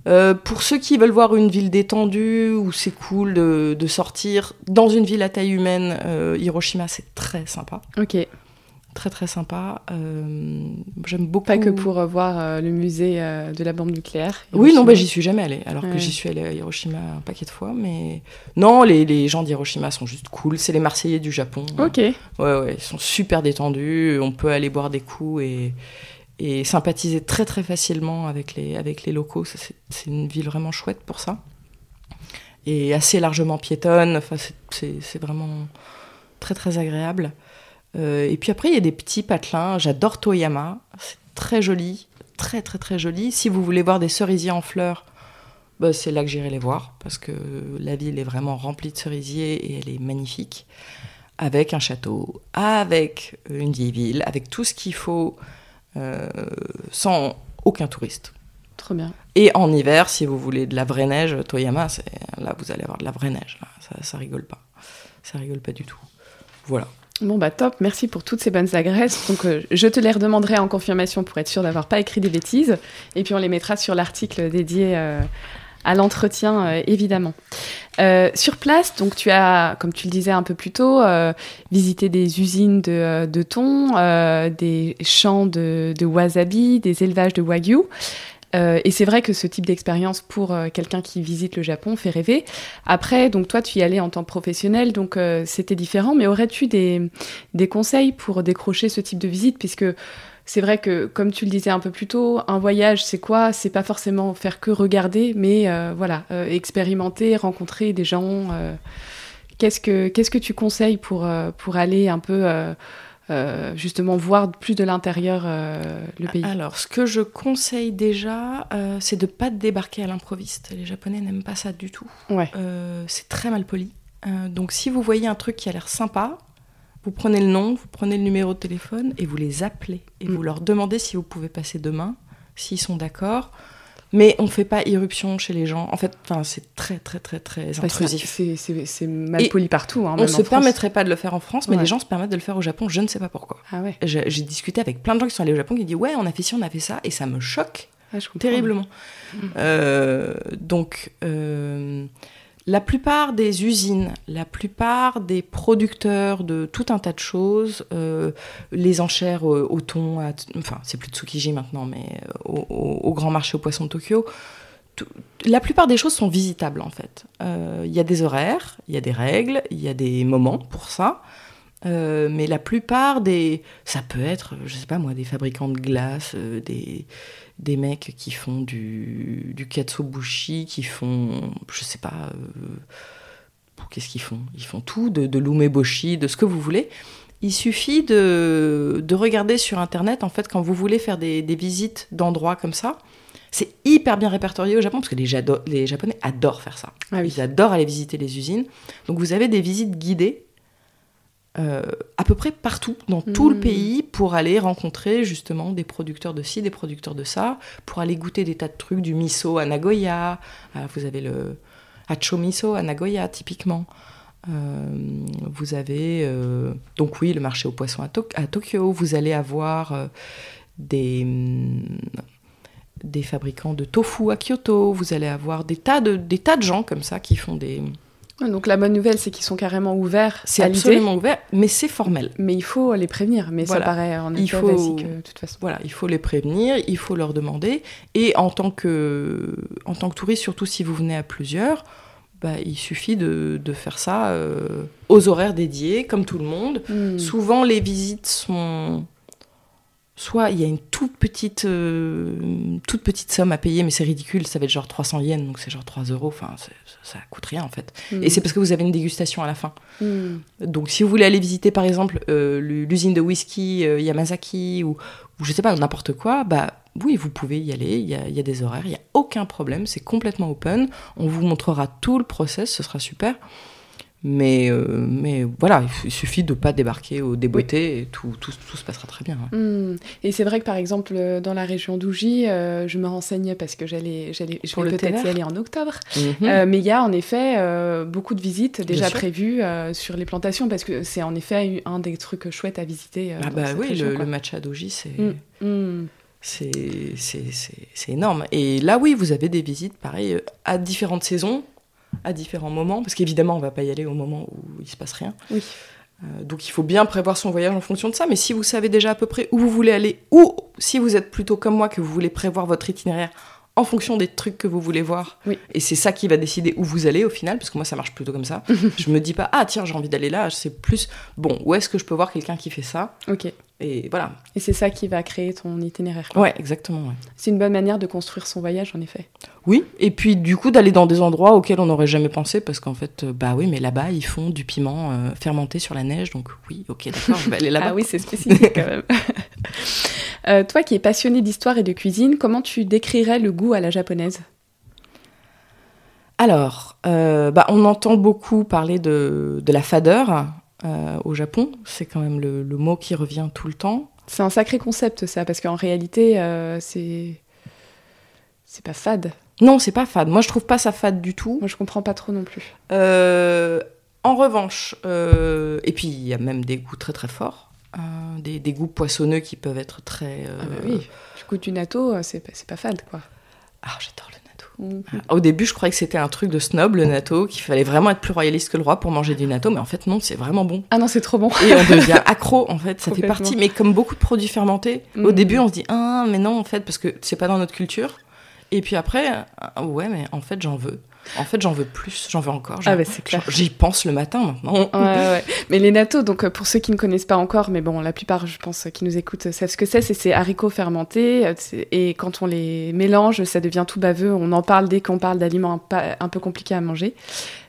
Euh, pour ceux qui veulent voir une ville détendue, où c'est cool de, de, sortir dans une ville à taille humaine, Hiroshima c'est très sympa. Ok très très sympa. Euh, J'aime beaucoup. Pas que pour euh, voir euh, le musée euh, de la bombe nucléaire. Oui, non, bah, j'y suis jamais allée, alors que j'y suis allée à Hiroshima un paquet de fois. Mais non, les, les gens d'Hiroshima sont juste cool. C'est les Marseillais du Japon. Ok. Ouais, ouais, ils sont super détendus. On peut aller boire des coups et, et sympathiser très très facilement avec les, avec les locaux. C'est une ville vraiment chouette pour ça. Et assez largement piétonne. Enfin, c'est vraiment très très agréable. Euh, et puis après, il y a des petits patelins. J'adore Toyama. C'est très joli. Très, très, très joli. Si vous voulez voir des cerisiers en fleurs, bah, c'est là que j'irai les voir. Parce que la ville est vraiment remplie de cerisiers et elle est magnifique. Avec un château, avec une vieille ville, avec tout ce qu'il faut, sans aucun touriste. Trop bien. Et en hiver, si vous voulez de la vraie neige, Toyama, là vous allez avoir de la vraie neige. Ça, ça rigole pas. Ça rigole pas du tout. Voilà. Bon bah top, merci pour toutes ces bonnes agresses. Donc euh, je te les redemanderai en confirmation pour être sûr d'avoir pas écrit des bêtises. Et puis on les mettra sur l'article dédié euh, à l'entretien euh, évidemment. sur place, donc tu as, comme tu le disais un peu plus tôt, visité des usines de, thon, des champs de, wasabi, des élevages de wagyu. Euh, et c'est vrai que ce type d'expérience pour euh, quelqu'un qui visite le Japon fait rêver. Après, donc toi, tu y allais en tant que professionnel, donc euh, c'était différent. Mais aurais-tu des, des conseils pour décrocher ce type de visite? Puisque c'est vrai que, comme tu le disais un peu plus tôt, un voyage, c'est quoi? C'est pas forcément faire que regarder, mais voilà, expérimenter, rencontrer des gens. qu'est-ce que qu'est-ce que tu conseilles pour pour aller un peu euh, justement voir plus de l'intérieur euh, le pays? Alors, ce que je conseille déjà, euh, c'est de ne pas débarquer à l'improviste. Les Japonais n'aiment pas ça du tout. Ouais. c'est très mal poli. donc, si vous voyez un truc qui a l'air sympa, vous prenez le nom, vous prenez le numéro de téléphone et vous les appelez. Et mm. vous leur demandez si vous pouvez passer demain, s'ils sont d'accord. Mais on ne fait pas irruption chez les gens. En fait, c'est très, très, très, très intrusif. C'est mal poli partout. Hein, on ne se permettrait pas de le faire en France, mais les gens se permettent de le faire au Japon. Je ne sais pas pourquoi. Ah ouais. J'ai discuté avec plein de gens qui sont allés au Japon qui disent Ouais, on a fait ci, on a fait ça. Et ça me choque ah, terriblement. Mm. Euh, donc, euh, la plupart des usines, la plupart des producteurs de tout un tas de choses, euh, les enchères au, thon, enfin c'est plus Tsukiji maintenant, mais euh, au, grand marché au poisson de Tokyo, la plupart des choses sont visitables en fait. Euh, il y a des horaires, il y a des règles, il y a des moments pour ça. mais la plupart des... Ça peut être, je sais pas moi, des fabricants de glace, des, des mecs qui font du, du katsubushi, qui font, je sais pas, euh, qu'est-ce qu'ils font? Ils font tout, de, de l'umeboshi, de ce que vous voulez. Il suffit de, de, regarder sur Internet, en fait, quand vous voulez faire des, des visites d'endroits comme ça. C'est hyper bien répertorié au Japon, parce que les, les Japonais adorent faire ça. Ah oui. Ils adorent aller visiter les usines. Donc vous avez des visites guidées euh, à peu près partout, dans tout le hmm. pays, pour aller rencontrer justement des producteurs de ci, des producteurs de ça, pour aller goûter des tas de trucs, du miso à Nagoya. Euh, vous avez le hacho miso à Nagoya, typiquement. Euh, vous avez donc oui le marché aux poissons à, à Tokyo. Vous allez avoir des des fabricants de tofu à Kyoto. Vous allez avoir des tas de des tas de gens comme ça qui font des donc la bonne nouvelle, c'est qu'ils sont carrément ouverts. C'est absolument ouvert, mais c'est formel. Mais il faut les prévenir. Mais ça paraît en effet il faut, basique de toute façon. Voilà, il faut les prévenir, il faut leur demander. Et en tant que, en tant que touriste, surtout si vous venez à plusieurs, bah, il suffit de, de faire ça euh, aux horaires dédiés, comme tout le monde. Hmm. Souvent, les visites sont soit il y a une toute petite, euh, toute petite somme à payer, mais c'est ridicule, ça va être genre 300 yens, donc c'est genre 3 euros, enfin ça coûte rien en fait. Mm. Et c'est parce que vous avez une dégustation à la fin. Mm. Donc si vous voulez aller visiter par exemple euh, l'usine de whisky euh, Yamazaki ou, ou je sais pas, n'importe quoi, bah oui, vous pouvez y aller, il y a, il y a des horaires, il n'y a aucun problème, c'est complètement open. On vous montrera tout le process, ce sera super. Mais, euh, mais voilà, il suffit de pas débarquer au débeauté et tout, tout, tout, se passera très bien. Ouais. Mmh. Et c'est vrai que par exemple, euh, dans la région d'Ougy, euh, je me renseignais parce que j'allais, j'allais, je vais peut-être y aller en octobre. Mhm. Euh, mais il y a en effet beaucoup de visites déjà prévues sur les plantations parce que c'est en effet un des trucs chouettes à visiter. ah bah oui, région, le, le matcha doji, c'est Mm. Mm. c'est c'est- énorme. Et là, oui, vous avez des visites, pareil, à différentes saisons, à différents moments, parce qu'évidemment, on va pas y aller au moment où il se passe rien. Oui. Euh, donc il faut bien prévoir son voyage en fonction de ça, mais si vous savez déjà à peu près où vous voulez aller, ou si vous êtes plutôt comme moi, que vous voulez prévoir votre itinéraire en fonction des trucs que vous voulez voir, Oui. et c'est ça qui va décider où vous allez au final, parce que moi ça marche plutôt comme ça, je me dis pas, ah tiens, j'ai envie d'aller là, c'est plus, bon, où est-ce que je peux voir quelqu'un qui fait ça? Ok. Et voilà. Et c'est ça qui va créer ton itinéraire. quoi. Ouais, exactement. ouais. C'est une bonne manière de construire son voyage en effet. Oui, et puis du coup d'aller dans des endroits auxquels on n'aurait jamais pensé, parce qu'en fait, euh, bah oui, mais là-bas, ils font du piment euh, fermenté sur la neige, donc oui, ok, d'accord, je vais aller là-bas. Ah oui, c'est spécifique quand même. Euh, toi qui es passionné d'histoire et de cuisine, comment tu décrirais le goût à la japonaise? Alors, euh, bah, on entend beaucoup parler de, de la fadeur euh, au Japon, c'est quand même le, le mot qui revient tout le temps. C'est un sacré concept ça, parce qu'en réalité, c'est c'est pas fade. Non, c'est pas fade, moi je trouve pas ça fade du tout. Moi, je comprends pas trop non plus. Euh, en revanche, euh, et puis il y a même des goûts très très forts, des, des goûts poissonneux qui peuvent être très... euh, Ah bah oui. Du coup, du natto, euh, c'est pas, pas fade quoi. Ah, j'adore le natto. Mhm. Au début, je croyais que c'était un truc de snob, le natto, qu'il fallait vraiment être plus royaliste que le roi pour manger du natto, mais en fait, non, c'est vraiment bon. Ah non, c'est trop bon. Et on devient accro, en fait, ça fait partie. Mais comme beaucoup de produits fermentés, au Mm. début, on se dit, ah, mais non, en fait, parce que c'est pas dans notre culture. Et puis après, ah, ouais, mais en fait, j'en veux. En fait, j'en veux plus, j'en veux encore. Ah bah c'est clair. J'y pense le matin maintenant. Ouais, ouais. Mais les natto, donc euh, pour ceux qui ne connaissent pas encore, mais bon, la plupart, je pense, euh, qui nous écoutent euh, savent ce que c'est. C'est ces haricots fermentés. euh, Et quand on les mélange, ça devient tout baveux. On en parle dès qu'on parle d'aliments un peu compliqués à manger.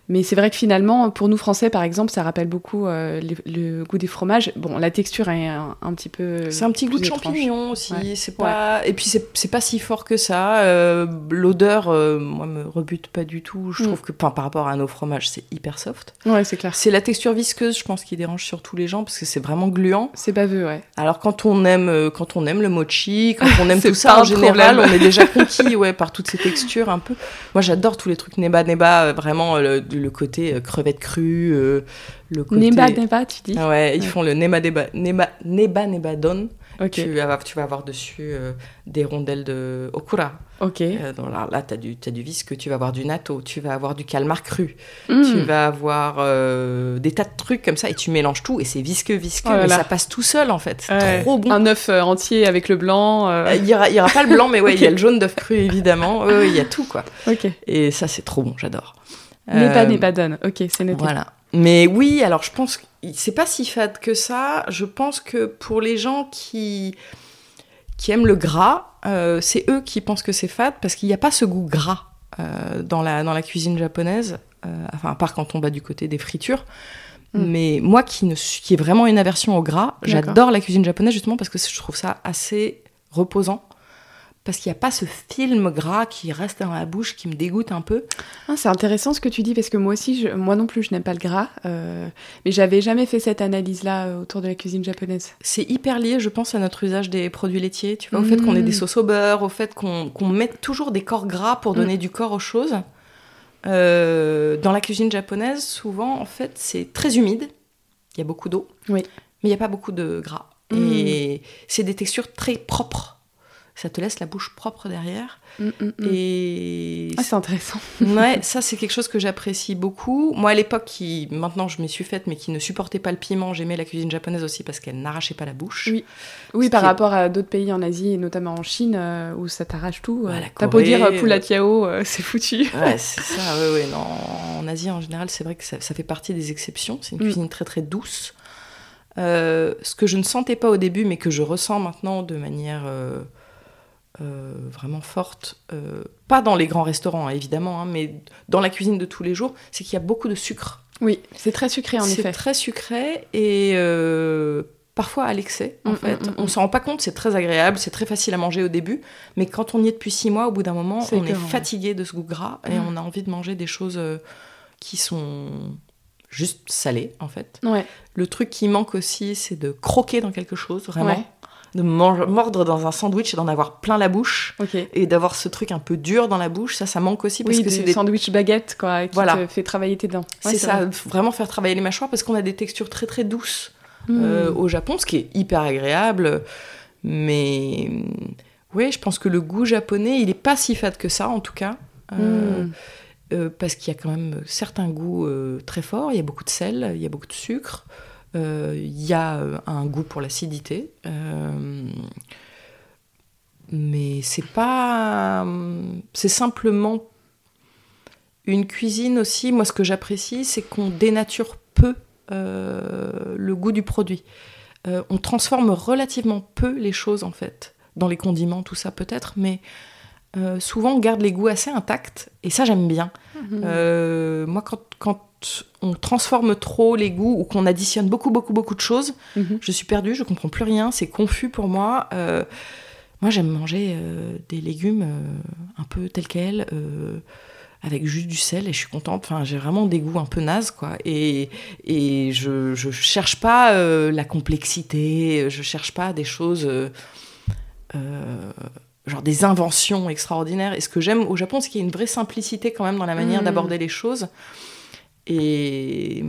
Mais c'est vrai que finalement, pour nous Français, par exemple, ça rappelle beaucoup euh, le, le goût des fromages. Bon, la texture est un, un petit peu. C'est un petit goût de champignon aussi. Ouais. C'est pas. Et puis c'est pas si fort que ça. Euh, L'odeur, euh, moi, me rebute pas du tout. Je Mm. trouve que par rapport à nos fromages, c'est hyper soft. Ouais, c'est clair. C'est la texture visqueuse, je pense, qui dérange surtout les gens parce que c'est vraiment gluant. C'est baveux, ouais. Alors quand on aime, euh, quand on aime le mochi, quand on aime tout ça, en général, on est déjà conquis, ouais, par toutes ces textures un peu. Moi, j'adore tous les trucs neba neba, vraiment le, le côté euh, crevette crue, euh, le côté. Neba, neba, tu dis Ah ouais, ils font le neba neba neba neba neba don. Ok, Tu vas, tu vas avoir dessus euh, des rondelles de okura. ok. Euh, dans la- là, tu as du, t'as du visque, tu vas avoir du natto, tu vas avoir du calmar cru, Mm. tu vas avoir euh, des tas de trucs comme ça et tu mélanges tout et c'est visqueux, visqueux, Oh là mais là. ça passe tout seul en fait. C'est Ouais. trop bon. Un œuf entier avec le blanc. Il y aura, aura pas le blanc, mais ouais, il y a le jaune d'œuf cru évidemment. Il y a tout quoi. Ok. Et ça, c'est trop bon, j'adore. N'est pas, Euh, n'est pas donne. Ok, c'est noté. Voilà. Mais oui, alors je pense que c'est pas si fade que ça. Je pense que pour les gens qui, qui aiment le gras, euh, c'est eux qui pensent que c'est fade parce qu'il n'y a pas ce goût gras euh, dans, la, dans la cuisine japonaise, euh, enfin, à part quand on va du côté des fritures. Mm. Mais moi qui, ne, suis- qui ai vraiment une aversion au gras, j'adore la cuisine japonaise justement parce que je trouve ça assez reposant. Parce qu'il n'y a pas ce film gras qui reste dans la bouche, qui me dégoûte un peu. Ah, c'est intéressant ce que tu dis parce que moi aussi, je- moi non plus, je n'aime pas le gras. euh, mais j'avais jamais fait cette analyse-là euh, autour de la cuisine japonaise. C'est hyper lié, je pense, à notre usage des produits laitiers, tu vois, au fait qu'on ait des Mm. sauces au beurre, au fait qu'on mette toujours des corps gras pour donner du corps aux choses. Euh, dans la cuisine japonaise, souvent, en fait, c'est très humide. Il y a beaucoup d'eau, Oui. mais il n'y a pas beaucoup de gras. Mm. Et c'est des textures très propres. Ça te laisse la bouche propre derrière. Mm, mm, mm. Et Ah, c'est intéressant. ouais, ça c'est quelque chose que j'apprécie beaucoup. Moi à l'époque, qui maintenant je m'y suis faite, mais qui ne supportait pas le piment, j'aimais la cuisine japonaise aussi parce qu'elle n'arrachait pas la bouche. Oui. Oui, par est- rapport à d'autres pays en Asie, et notamment en Chine, euh, où ça t'arrache tout. Euh, T'as beau dire euh, Poulatiao, euh, c'est foutu. Ouais, c'est ça, ouais, ouais. Non, en Asie, en général, c'est vrai que ça, ça fait partie des exceptions. C'est une Mm. cuisine très, très douce. Euh, ce que je ne sentais pas au début, mais que je ressens maintenant de manière euh, vraiment forte, euh, pas dans les grands restaurants, hein, évidemment, hein, mais dans la cuisine de tous les jours, c'est qu'il y a beaucoup de sucre. Oui, c'est très sucré en C'est effet. très sucré et euh, parfois à l'excès, en Mm, fait. mm, mm, On mm. s'en rend pas compte, c'est très agréable, c'est très facile à manger au début, mais quand on y est depuis six mois, au bout d'un moment, C'est on est écœurant, fatigué de ce goût gras et Mm. on a envie de manger des choses qui sont juste salées, en fait. Ouais. Le truc qui manque aussi, c'est de croquer dans quelque chose, vraiment. Ouais. De mordre dans un sandwich et d'en avoir plein la bouche. Et d'avoir ce truc un peu dur dans la bouche, ça, ça manque aussi parce Oui, que c'est des sandwich baguettes, quoi, qui Voilà. te fait travailler tes dents. Ouais, c'est ça, vrai. vraiment faire travailler les mâchoires parce qu'on a des textures très très douces Mm. euh, au Japon, ce qui est hyper agréable. Mais oui, je pense que le goût japonais, il est pas si fade que ça en tout cas. Euh, Mm. euh, parce qu'il y a quand même certains goûts très forts. Il y a beaucoup de sel, il y a beaucoup de sucre, il y a euh, un goût pour l'acidité. euh, mais c'est pas. C'est simplement une cuisine aussi. Moi, ce que j'apprécie, c'est qu'on dénature peu euh, le goût du produit. Euh, on transforme relativement peu les choses en fait, dans les condiments, tout ça peut-être, mais euh, souvent on garde les goûts assez intacts et ça j'aime bien. Mhm. Euh, moi, quand, quand on transforme trop les goûts ou qu'on additionne beaucoup, beaucoup, beaucoup de choses, Mhm. je suis perdue, je comprends plus rien, c'est confus pour moi. Euh, moi, j'aime manger euh, des légumes euh, un peu tels quels, avec juste du sel, et je suis contente. Enfin, j'ai vraiment des goûts un peu nazes, quoi. Et, et je, je cherche pas la complexité, je cherche pas des choses. genre des inventions extraordinaires. Et ce que j'aime au Japon, c'est qu'il y a une vraie simplicité quand même dans la manière Mm. d'aborder les choses. Et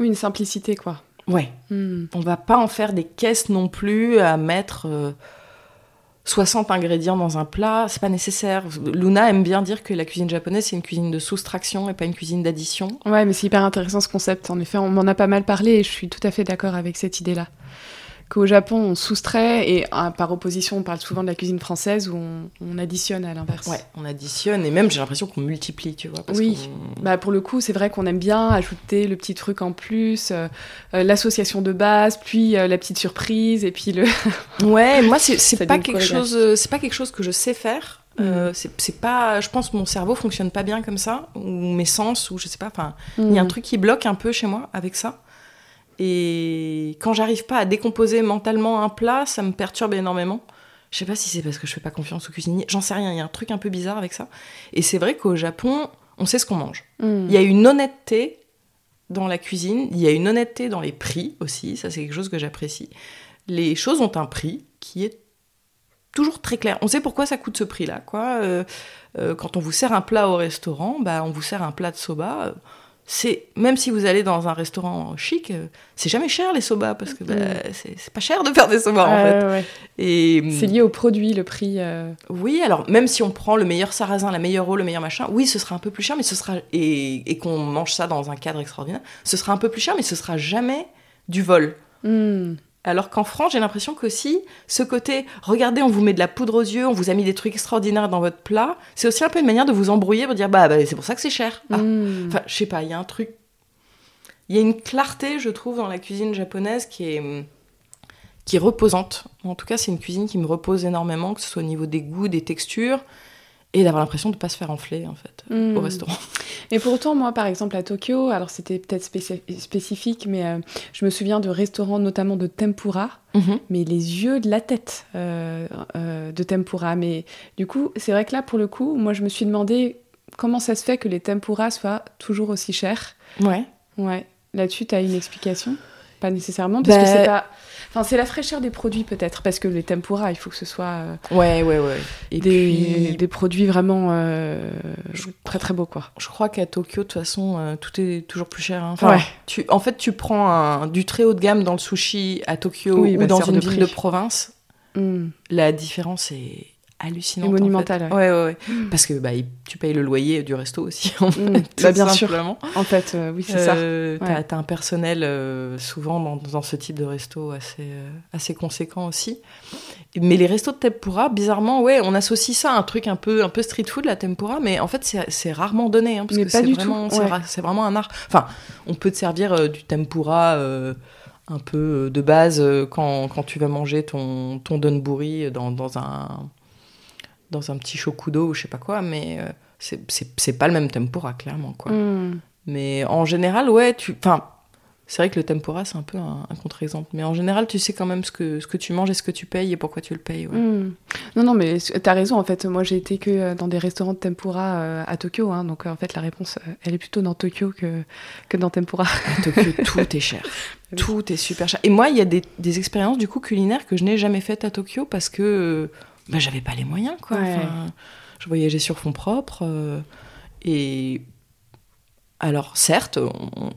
Oui, une simplicité, quoi. ouais, Mm. on va pas en faire des caisses non plus à mettre euh, 60 ingrédients dans un plat, c'est pas nécessaire. Luna aime bien dire que la cuisine japonaise c'est une cuisine de soustraction et pas une cuisine d'addition. Ouais, mais c'est hyper intéressant ce concept. En effet, on m'en a pas mal parlé et je suis tout à fait d'accord avec cette idée-là. Qu'au Japon, on soustrait et ah, par opposition, on parle souvent de la cuisine française où on, on additionne à l'inverse. Ouais, on additionne et même j'ai l'impression qu'on multiplie, tu vois. parce Oui. Bah pour le coup, c'est vrai qu'on aime bien ajouter le petit truc en plus, euh, euh, l'association de base, puis euh, la petite surprise, et puis le. Ouais, moi c'est pas quelque chose, c'est pas quelque chose que je sais faire. Euh, c'est c'est pas, je pense que mon cerveau fonctionne pas bien comme ça ou mes sens ou je sais pas. Enfin, il y a un Mm. truc qui bloque un peu chez moi avec ça. Et quand j'arrive pas à décomposer mentalement un plat, ça me perturbe énormément. Je sais pas si c'est parce que je fais pas confiance au cuisinier, j'en sais rien, il y a un truc un peu bizarre avec ça. Et c'est vrai qu'au Japon, on sait ce qu'on mange. Mm. Il y a une honnêteté dans la cuisine, il y a une honnêteté dans les prix aussi, ça c'est quelque chose que j'apprécie. Les choses ont un prix qui est toujours très clair. On sait pourquoi ça coûte ce prix-là, quoi. Euh, euh, quand on vous sert un plat au restaurant, bah on vous sert un plat de soba. euh, C'est même si vous allez dans un restaurant chic, euh, c'est jamais cher les soba parce que bah, Mm. c'est pas cher de faire des soba en fait. ouais. Et C'est lié au produit, le prix. euh, oui, alors même si on prend le meilleur sarrasin, la meilleure eau, le meilleur machin, oui, ce sera un peu plus cher, mais ce sera et, et qu'on mange ça dans un cadre extraordinaire, ce sera un peu plus cher, mais ce sera jamais du vol. mm. Alors qu'en France, j'ai l'impression qu'aussi, ce côté, regardez, on vous met de la poudre aux yeux, on vous a mis des trucs extraordinaires dans votre plat, c'est aussi un peu une manière de vous embrouiller, pour dire, bah, bah, c'est pour ça que c'est cher. Ah. Mm. Enfin, je sais pas, il y a un truc. Il y a une clarté, je trouve, dans la cuisine japonaise qui est, qui est reposante. En tout cas, c'est une cuisine qui me repose énormément, que ce soit au niveau des goûts, des textures, et d'avoir l'impression de ne pas se faire enfler, en fait, Mm. au restaurant. Et pourtant, moi, par exemple, à Tokyo, alors c'était peut-être spéci- spécifique, mais euh, je me souviens de restaurants, notamment de tempura, mais les yeux de la tête euh, euh, de tempura. Mais du coup, c'est vrai que là, pour le coup, moi, je me suis demandé comment ça se fait que les tempura soient toujours aussi chers. Ouais. Ouais. Là-dessus, tu as une explication? Pas nécessairement, parce que Bah- c'est pas. Enfin, c'est la fraîcheur des produits, peut-être, parce que les tempura, il faut que ce soit euh, Ouais, ouais, ouais. Et des, puis, des produits vraiment euh, très très beaux, quoi. je crois qu'à Tokyo, de toute façon, euh, tout est toujours plus cher. hein. Enfin, Ouais. tu, en fait, tu prends un, du très haut de gamme dans le sushi à Tokyo Oui, ou bah, dans c'est hors une de ville de province, Mm. la différence est hallucinante. Et en fait. monumentale, ouais. Ouais, ouais, ouais. Parce que bah, tu payes le loyer du resto aussi, en fait, Mm. tout Bah, bien sûr. En fait, euh, oui, c'est ça. Euh, Ouais. t'as un personnel euh, souvent dans, dans ce type de resto assez, assez conséquent aussi. Mais les restos de tempura, bizarrement, ouais, on associe ça à un truc un peu, un peu street food, la tempura, mais en fait, c'est rarement donné. hein, parce Mais que pas du vraiment, tout, c'est ouais. ra- c'est vraiment un art. Enfin, on peut te servir du tempura un peu de base quand, quand tu vas manger ton, ton donburi dans, dans un dans un petit shokudo ou je sais pas quoi, mais euh, c'est- pas le même tempura, clairement, quoi. Mm. Mais en général, ouais, tu. Enfin, C'est vrai que le tempura, c'est un peu un, contre-exemple. Mais en général, tu sais quand même ce que, ce que tu manges et ce que tu payes et pourquoi tu le payes. Hmm. Non, non, mais tu as raison. En fait, moi, j'ai été que euh, dans des restaurants de tempura euh, à Tokyo. Hein, donc, en fait, la réponse, elle est plutôt dans Tokyo que, que dans tempura. À Tokyo, tout est cher. tout est super cher. Et moi, il y a des, des, expériences, du coup, culinaires que je n'ai jamais faites à Tokyo parce que bah, j'avais pas les moyens, quoi. je voyageais sur fonds propres. et alors certes,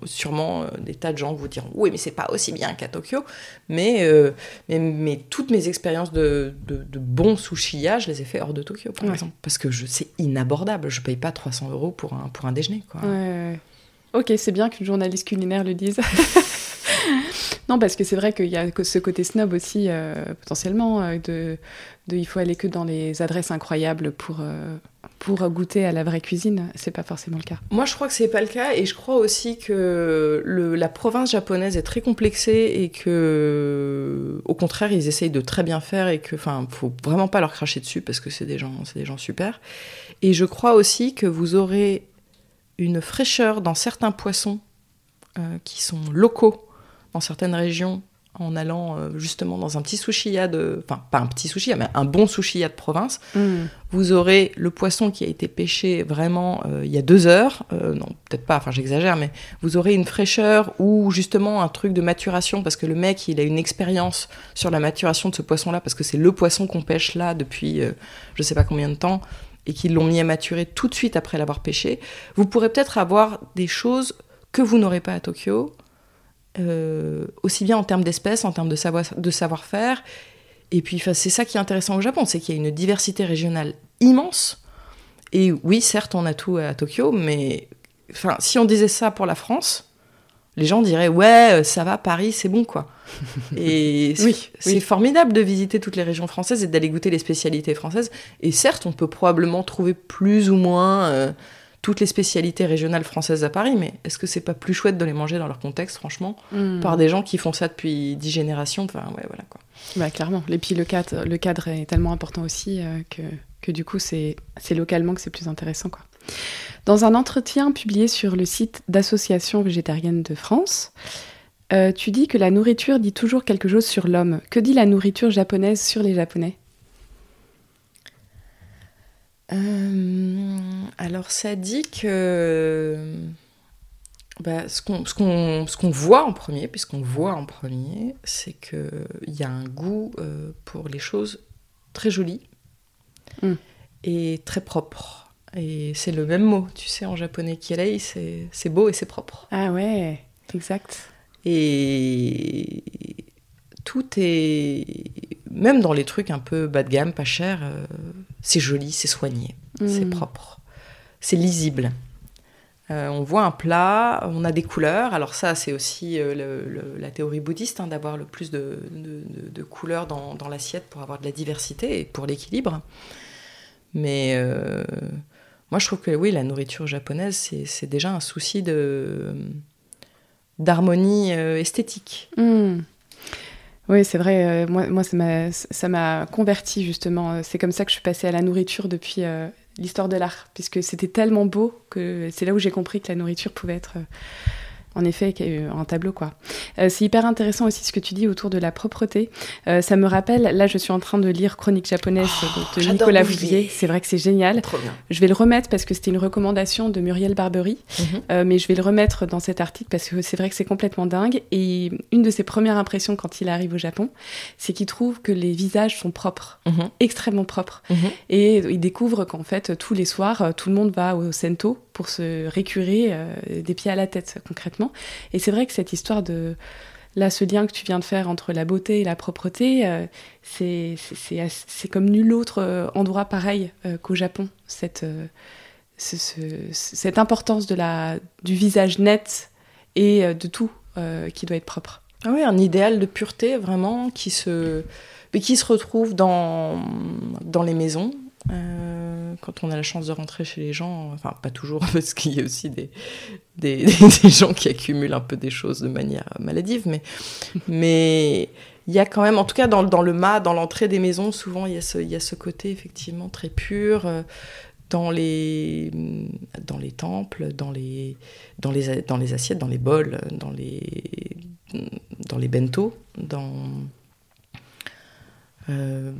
sûrement euh, des tas de gens vous diront oui mais c'est pas aussi bien qu'à Tokyo, mais, euh, mais, toutes mes expériences de, de, bons sushiyas, je les ai fait hors de Tokyo par exemple, parce que c'est inabordable, je paye pas 300 euros pour un, pour un déjeuner. Quoi. ok, c'est bien qu'une journaliste culinaire le dise. non, parce que c'est vrai qu'il y a ce côté snob aussi, euh, potentiellement, de, de, il faut aller que dans les adresses incroyables pour, pour goûter à la vraie cuisine, c'est pas forcément le cas. Moi, je crois que c'est pas le cas, et je crois aussi que la province japonaise est très complexée et que, au contraire, ils essayent de très bien faire et que, enfin, faut vraiment pas leur cracher dessus parce que c'est des gens, c'est des gens super. Et je crois aussi que vous aurez une fraîcheur dans certains poissons euh, qui sont locaux dans certaines régions en allant euh, justement dans un petit sushiya de... Enfin, pas un petit sushiya, mais un bon sushiya de province. Mm. Vous aurez le poisson qui a été pêché vraiment euh, il y a deux heures. Euh, non, peut-être pas, enfin j'exagère, mais vous aurez une fraîcheur ou justement un truc de maturation parce que le mec, il a une expérience sur la maturation de ce poisson-là parce que c'est le poisson qu'on pêche là depuis je sais pas combien de temps et qu'ils l'ont mis à maturer tout de suite après l'avoir pêché. Vous pourrez peut-être avoir des choses que vous n'aurez pas à Tokyo, euh, aussi bien en termes d'espèces, en termes de, savoir, de savoir-faire. Et puis, c'est ça qui est intéressant au Japon, c'est qu'il y a une diversité régionale immense. Et oui, certes, on a tout à Tokyo, mais enfin, si on disait ça pour la France, les gens diraient ouais, euh, ça va, Paris, c'est bon quoi. Et oui, c'est formidable de visiter toutes les régions françaises et d'aller goûter les spécialités françaises. Et certes, on peut probablement trouver plus ou moins euh, toutes les spécialités régionales françaises à Paris, mais est-ce que c'est pas plus chouette de les manger dans leur contexte, franchement, hmm. par des gens qui font ça depuis dix générations Enfin, ouais, voilà quoi. Bah, clairement. Et puis le cadre, le cadre est tellement important aussi euh, que, que, du coup, c'est localement que c'est plus intéressant, quoi. Dans un entretien publié sur le site d'Association végétarienne de France, euh, tu dis que la nourriture dit toujours quelque chose sur l'homme. Que dit la nourriture japonaise sur les Japonais? Euh, alors ça dit que bah, ce qu'on voit en premier, puisqu'on voit en premier, c'est qu'il y a un goût euh, pour les choses très jolies hmm. et très propres. Et c'est le même mot, tu sais, en japonais, kirei, c'est beau et c'est propre. Ah ouais, exact. Et tout est même dans les trucs un peu bas de gamme, pas cher, euh, c'est joli, c'est soigné, c'est mm. propre, c'est lisible. Euh, on voit un plat, on a des couleurs. Alors ça, c'est aussi euh, la théorie bouddhiste, hein, d'avoir le plus de, couleurs dans, l'assiette pour avoir de la diversité et pour l'équilibre. Mais moi, je trouve que oui, la nourriture japonaise, c'est déjà un souci d'harmonie esthétique. Mm. Oui, c'est vrai. Euh, moi, moi ça m'a converti justement. C'est comme ça que je suis passée à la nourriture depuis euh, l'histoire de l'art, puisque c'était tellement beau que c'est là où j'ai compris que la nourriture pouvait être euh, en effet, un tableau, quoi. Euh, c'est hyper intéressant aussi ce que tu dis autour de la propreté. Euh, ça me rappelle, là, je suis en train de lire Chronique japonaise oh, de Nicolas Bouvier. C'est vrai que c'est génial. Je vais le remettre parce que c'était une recommandation de Muriel Barbery, mhm. euh, mais je vais le remettre dans cet article parce que c'est vrai que c'est complètement dingue. Et une de ses premières impressions quand il arrive au Japon, c'est qu'il trouve que les visages sont propres, mhm. extrêmement propres. Mhm. Et il découvre qu'en fait, tous les soirs, tout le monde va au Sento pour se récurer des pieds à la tête, concrètement. Et c'est vrai que cette histoire de là, ce lien que tu viens de faire entre la beauté et la propreté, euh, c'est comme nul autre euh, endroit pareil euh, qu'au Japon. Cette, cette importance de la, du visage net et de tout qui doit être propre. Ah oui, un idéal de pureté vraiment qui se, qui se retrouve dans, dans les maisons, euh, quand on a la chance de rentrer chez les gens, enfin pas toujours, parce qu'il y a aussi des, des, gens qui accumulent un peu des choses de manière maladive, mais, mais il y a quand même, en tout cas dans, dans le mât, dans l'entrée des maisons, souvent il y, a ce, il y a ce côté effectivement très pur, euh, dans les, dans les temples, dans les, dans, les, dans les assiettes, dans les bols, dans les, dans les bento, dans, euh,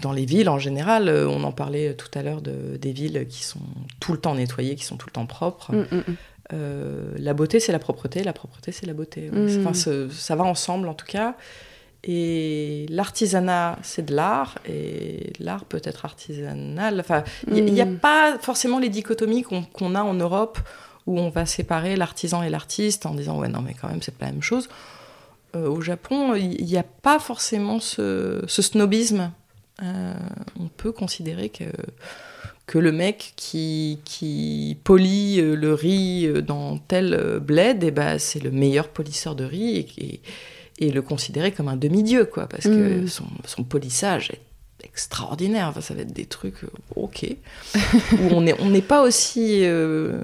dans les villes en général. On en parlait tout à l'heure de, des villes qui sont tout le temps nettoyées, qui sont tout le temps propres. Mm, mm, mm. Euh, la beauté, c'est la propreté, la propreté, c'est la beauté. Enfin, ça va ensemble en tout cas. Et l'artisanat, c'est de l'art, et l'art peut être artisanal. Enfin, il n'y a, pas forcément les dichotomies qu'on qu'on a en Europe, où on va séparer l'artisan et l'artiste en disant ouais non mais quand même c'est pas la même chose. Euh, au Japon, il n'y a pas forcément ce, ce snobisme. Euh, on peut considérer que que le mec qui, qui polit euh, le riz dans tel bled, eh ben, c'est le meilleur polisseur de riz et, et- et le considérer comme un demi-dieu, quoi, parce que Mm. son, son polissage est extraordinaire. Enfin, ça va être des trucs, ok, où on n'est on n'est pas aussi... euh,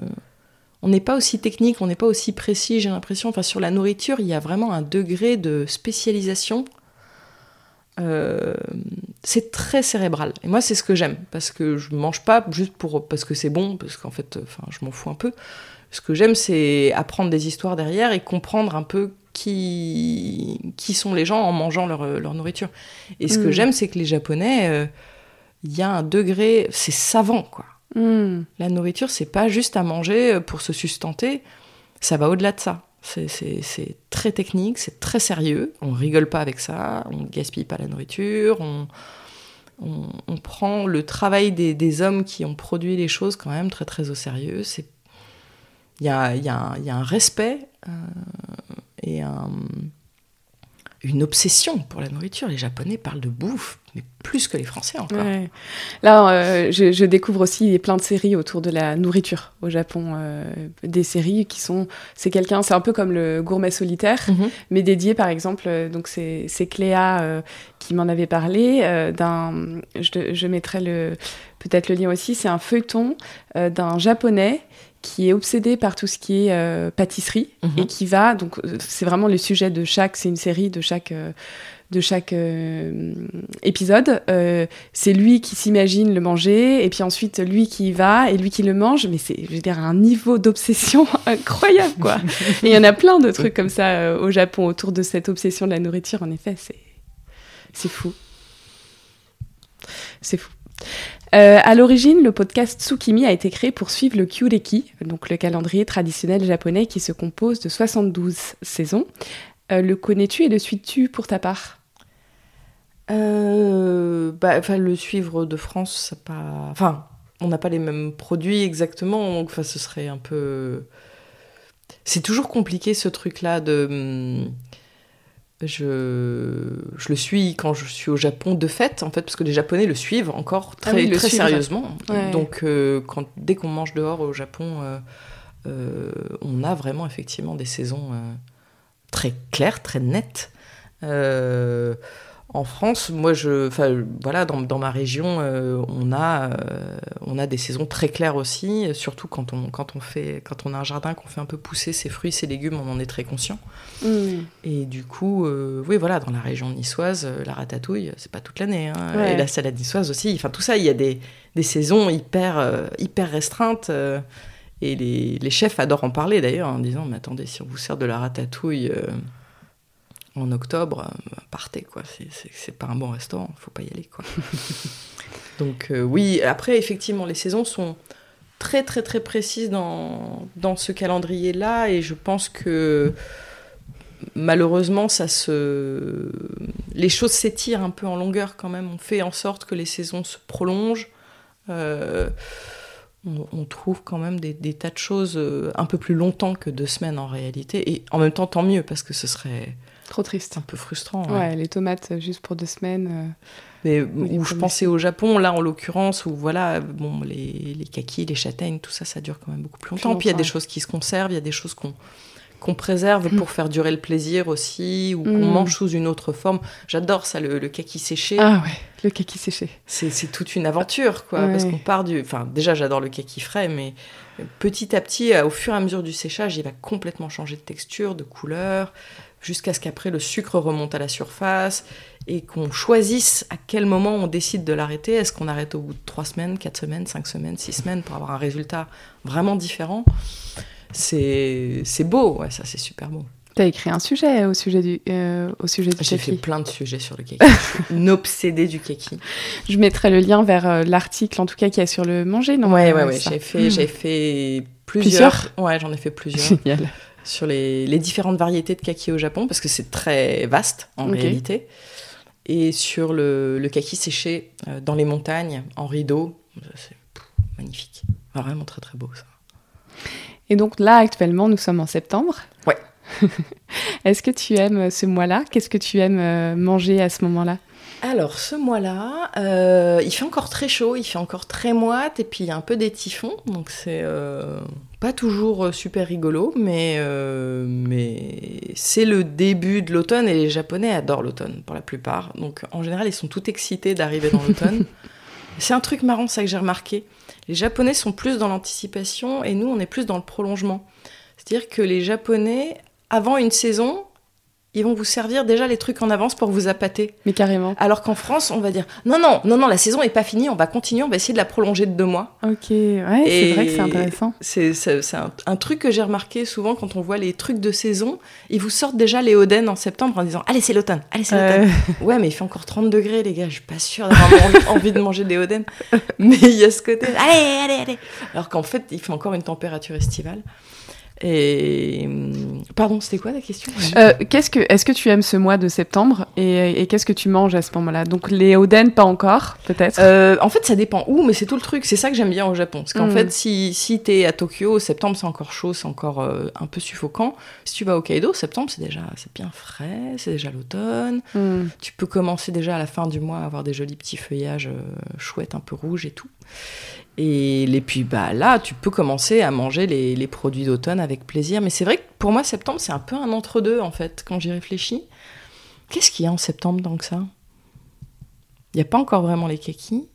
on n'est pas aussi technique, on n'est pas aussi précis, j'ai l'impression. Enfin, sur la nourriture, il y a vraiment un degré de spécialisation. Euh, c'est très cérébral. Et moi, c'est ce que j'aime, parce que je mange pas juste pour parce que c'est bon, parce qu'en fait, enfin, je m'en fous un peu. Ce que j'aime, c'est apprendre des histoires derrière et comprendre un peu qui, qui sont les gens en mangeant leur, leur nourriture. Et ce que Mm. j'aime, c'est que les Japonais, euh, il y a un degré, c'est savant, quoi. Mm. La nourriture, c'est pas juste à manger euh, pour se sustenter, ça va au-delà de ça. C'est- très technique, c'est très sérieux. On rigole pas avec ça, on gaspille pas la nourriture, on, prend le travail des, hommes qui ont produit les choses quand même très très au sérieux. Il y a un respect euh, et un- une obsession pour la nourriture. Les Japonais parlent de bouffe, mais plus que les Français encore. Ouais. Là, euh, je, je découvre aussi plein de séries autour de la nourriture au Japon. euh, des séries qui sont. C'est quelqu'un, c'est un peu comme le gourmet solitaire, Mhm. mais dédié par exemple. euh, donc, c'est Cléa euh, qui m'en avait parlé. d'un, je, je mettrai le, peut-être le lien aussi. C'est un feuilleton d'un japonais qui est obsédé par tout ce qui est euh, pâtisserie Mhm. et qui va. Donc, euh, c'est vraiment le sujet de chaque. C'est une série de chaque. euh, de chaque euh, épisode. Euh, c'est lui qui s'imagine le manger, et puis ensuite lui qui y va, et lui qui le mange. Mais c'est, je veux dire, un niveau d'obsession incroyable, quoi. et il y en a plein de trucs comme ça euh, au Japon autour de cette obsession de la nourriture. En effet, c'est, c'est fou. C'est fou. Euh, à l'origine, le podcast Tsukimi a été créé pour suivre le Kyureki, donc le calendrier traditionnel japonais qui se compose de 72 saisons. Euh, le connais-tu et le suis-tu pour ta part? Euh, bah, le suivre de France, c'est pas. Enfin, on n'a pas les mêmes produits exactement, donc ce serait un peu. C'est toujours compliqué ce truc-là de. Je, je le suis quand je suis au Japon de fait, en fait, parce que les Japonais le suivent encore très, Ah oui, très suivent. sérieusement. Ouais. Donc, euh, quand, dès qu'on mange dehors au Japon, euh, euh, on a vraiment effectivement des saisons très claires, très nettes. En France, moi, je, enfin, voilà, dans, dans ma région, euh, on a, euh, on a des saisons très claires aussi. Surtout quand on, quand on fait, quand on a un jardin, qu'on fait un peu pousser ses fruits, ses légumes, on en est très conscient. Hmm. Et du coup, euh, oui, voilà, dans la région niçoise, la ratatouille, c'est pas toute l'année. hein. Ouais. Et la salade niçoise aussi. Enfin, tout ça, il y a des, des saisons hyper, hyper restreintes. et les, les chefs adorent en parler d'ailleurs, en disant Mais attendez, si on vous sert de la ratatouille en octobre, euh, partez, quoi. C'est- pas un bon restaurant, faut pas y aller, quoi. Donc, euh, oui, après, effectivement, les saisons sont très, très, très précises dans, dans ce calendrier-là. Et je pense que malheureusement, ça se... les choses s'étirent un peu en longueur quand même. On fait en sorte que les saisons se prolongent. Euh, on, on trouve quand même des, des tas de choses un peu plus longtemps que deux semaines en réalité. Et en même temps, tant mieux, parce que ce serait Trop triste. un peu frustrant. Ouais, ouais. les tomates euh, juste pour deux semaines. euh, Mais où je pensais au Japon, là en l'occurrence, où voilà, bon, les, les kakis, les châtaignes, tout ça, ça dure quand même beaucoup plus longtemps. Puis il y a des choses qui se conservent, il y a des choses qu'on qu'on préserve pour faire durer le plaisir aussi, ou qu'on Mm. mange sous une autre forme. J'adore ça, le, le kaki séché. Ah ouais, le kaki séché. C'est toute une aventure, quoi. Ouais. Parce qu'on part du. Enfin, déjà, j'adore le kaki frais, mais petit à petit, euh, au fur et à mesure du séchage, il va complètement changer de texture, de couleur. Jusqu'à ce qu'après le sucre remonte à la surface et qu'on choisisse à quel moment on décide de l'arrêter. Est-ce qu'on arrête au bout de 3 semaines, 4 semaines, 5 semaines, 6 semaines pour avoir un résultat vraiment différent? C'est beau, ouais, ça c'est super beau. T'as écrit un sujet au sujet du, euh, au sujet du J'ai fait plein de sujets sur le kaki. Je suis une obsédée du kaki. Je mettrai le lien vers euh, l'article, en tout cas, qui est sur le manger, non? Ouais, ouais, ouais. J'ai fait, Hmm. j'ai fait plusieurs? Plusieurs Ouais, j'en ai fait plusieurs. Génial. Sur les, les différentes variétés de kaki au Japon, parce que c'est très vaste en réalité. Et sur le, le kaki séché euh, dans les montagnes, en rideau. C'est magnifique. Vraiment très très beau ça. Et donc là, actuellement, nous sommes en septembre. Ouais. Est-ce que tu aimes ce mois-là? Qu'est-ce que tu aimes euh, manger à ce moment-là? Alors, ce mois-là, euh, il fait encore très chaud, il fait encore très moite, et puis il y a un peu des typhons, donc c'est euh, pas toujours euh, super rigolo, mais, euh, mais c'est le début de l'automne, et les Japonais adorent l'automne pour la plupart. Donc, en général, ils sont tout excités d'arriver dans l'automne. c'est un truc marrant, ça que j'ai remarqué. Les Japonais sont plus dans l'anticipation, et nous, on est plus dans le prolongement. C'est-à-dire que les Japonais, avant une saison, ils vont vous servir déjà les trucs en avance pour vous appâter. Mais carrément. Alors qu'en France, on va dire non, non, non, non, la saison est pas finie, on va continuer, on va essayer de la prolonger de deux mois. Ok, ouais, c'est vrai que c'est intéressant. C'est un, un truc que j'ai remarqué souvent quand on voit les trucs de saison. Ils vous sortent déjà les Oden en septembre en disant Allez, c'est l'automne, allez, c'est l'automne. Euh, Ouais, mais il fait encore 30 degrés, les gars, je suis pas sûre d'avoir envie, envie de manger des Oden. Mais il y a ce côté Allez, allez, allez. Alors qu'en fait, il fait encore une température estivale. Et. Pardon, c'était quoi la question? Euh, qu'est-ce que, est-ce que tu aimes ce mois de septembre? Et, et qu'est-ce que tu manges à ce moment-là? Donc les oden, pas encore, peut-être? Euh, en fait, ça dépend où, mais c'est tout le truc. C'est ça que j'aime bien au Japon. Parce qu'en Mm. fait, si, si t'es à Tokyo, septembre, c'est encore chaud, c'est encore euh, un peu suffocant. Si tu vas au Hokkaido, septembre, c'est déjà c'est bien frais, c'est déjà l'automne. Hmm. Tu peux commencer déjà à la fin du mois à avoir des jolis petits feuillages chouettes, un peu rouges et tout. Et, les- puis bah, là, tu peux commencer à manger les, les produits d'automne avec plaisir. Mais c'est vrai que pour moi, septembre, c'est un peu un entre-deux, en fait, quand j'y réfléchis. Qu'est-ce qu'il y a en septembre que ça? Il n'y a pas encore vraiment les kakis.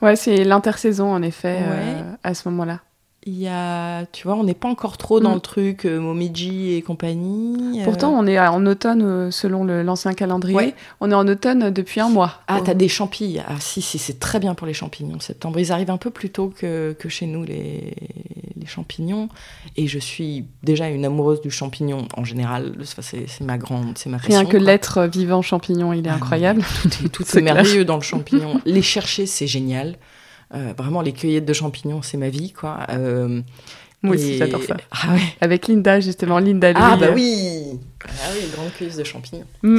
Ouais, c'est l'intersaison en effet euh, à ce moment-là. Il y a, tu vois, on n'est pas encore trop dans Mm. le truc euh, Momiji et compagnie. euh. Pourtant, on est en automne euh, selon l'ancien calendrier. Ouais. On est en automne depuis un mois. Ah, Oh. t'as des champignons. Ah, si, si, c'est très bien pour les champignons septembre. Ils arrivent un peu plus tôt que, que chez nous, les, les champignons. Et je suis déjà une amoureuse du champignon en général. C'est ma grande, c'est ma passion. Rien que l'être vivant champignon, il est Ah, incroyable. Tout est, tout C'est est merveilleux dans le champignon. Les chercher, c'est génial. Euh, vraiment, les cueillettes de champignons, c'est ma vie, quoi. Euh, Moi aussi, j'adore ça. Ah ouais. Avec Linda, justement, Linda Ah bah oui Ah oui, grande cueilleuse de champignons. Mm.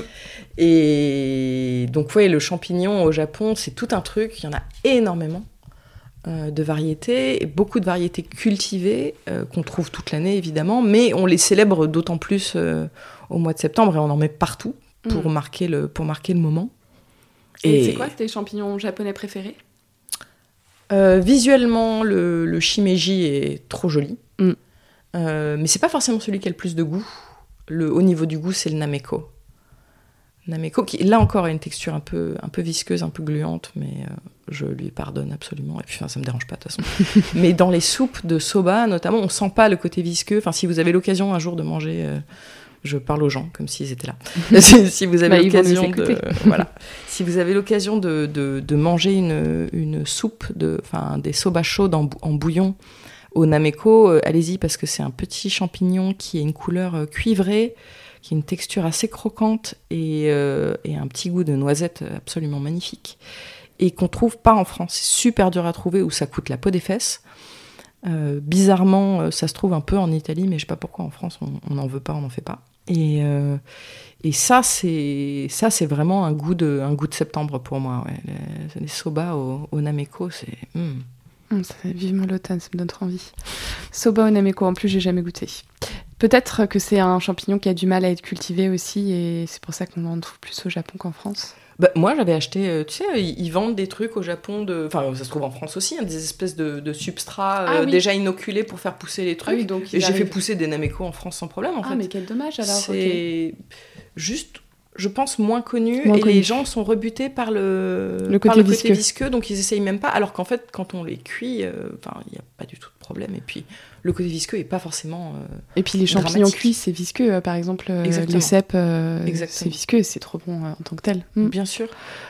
Et donc ouais, le champignon au Japon, c'est tout un truc, il y en a énormément euh, de variétés, beaucoup de variétés cultivées euh, qu'on trouve toute l'année évidemment, mais on les célèbre d'autant plus euh, au mois de septembre et on en met partout pour, Mm. marquer, le, pour marquer le moment. Et c'est quoi tes champignons japonais préférés? Euh, visuellement, le, le shimeji est trop joli. Mm. Euh, mais c'est pas forcément celui qui a le plus de goût. Le, au niveau du goût, c'est le nameko. Nameko, qui là encore a une texture un peu, un peu visqueuse, un peu gluante, mais euh, je lui pardonne absolument. Et puis, enfin, ça me dérange pas de toute façon. mais dans les soupes de soba, notamment, on sent pas le côté visqueux. Enfin, si vous avez l'occasion un jour de manger. euh, je parle aux gens comme s'ils étaient là. si, vous avez Bah, l'occasion de, voilà, si vous avez l'occasion de, de, manger une, une soupe, de, des soba chaudes en, bou- en bouillon au nameko, euh, allez-y parce que c'est un petit champignon qui a une couleur euh, cuivrée, qui a une texture assez croquante et, euh, et un petit goût de noisette absolument magnifique et qu'on trouve pas en France. C'est super dur à trouver où ça coûte la peau des fesses. Bizarrement, ça se trouve un peu en Italie, mais je sais pas pourquoi en France on n'en veut pas, on n'en fait pas. Et, et ça, c'est ça, c'est vraiment un goût de un goût de septembre pour moi. Ouais. Les, les soba au, au nameko, c'est. Hum, ça fait vivement l'automne, ça me donne trop envie. Soba au nameko, en plus, j'ai jamais goûté. Peut-être que c'est un champignon qui a du mal à être cultivé aussi, et c'est pour ça qu'on en trouve plus au Japon qu'en France. Bah, moi, j'avais acheté, euh, tu sais, ils, vendent des trucs au Japon, de... enfin, ça se trouve en France aussi, hein, des espèces de, de substrats Ah euh, oui. déjà inoculés pour faire pousser les trucs. donc Et j'ai fait pousser des nameko en France sans problème, en Ah, fait. mais quel dommage alors. c'est juste, je pense, moins connu. Moins et connu. les gens sont rebutés par le, Le par côté visqueux. donc ils essayent même pas. Alors qu'en fait, quand on les cuit, euh, enfin, il n'y a pas du tout problème. Et puis, le côté visqueux est pas forcément. euh, Et puis les champignons cuits, c'est visqueux. euh, Par exemple, euh, le cèpe, c'est visqueux, c'est trop bon en tant que tel. Mm. Bien sûr.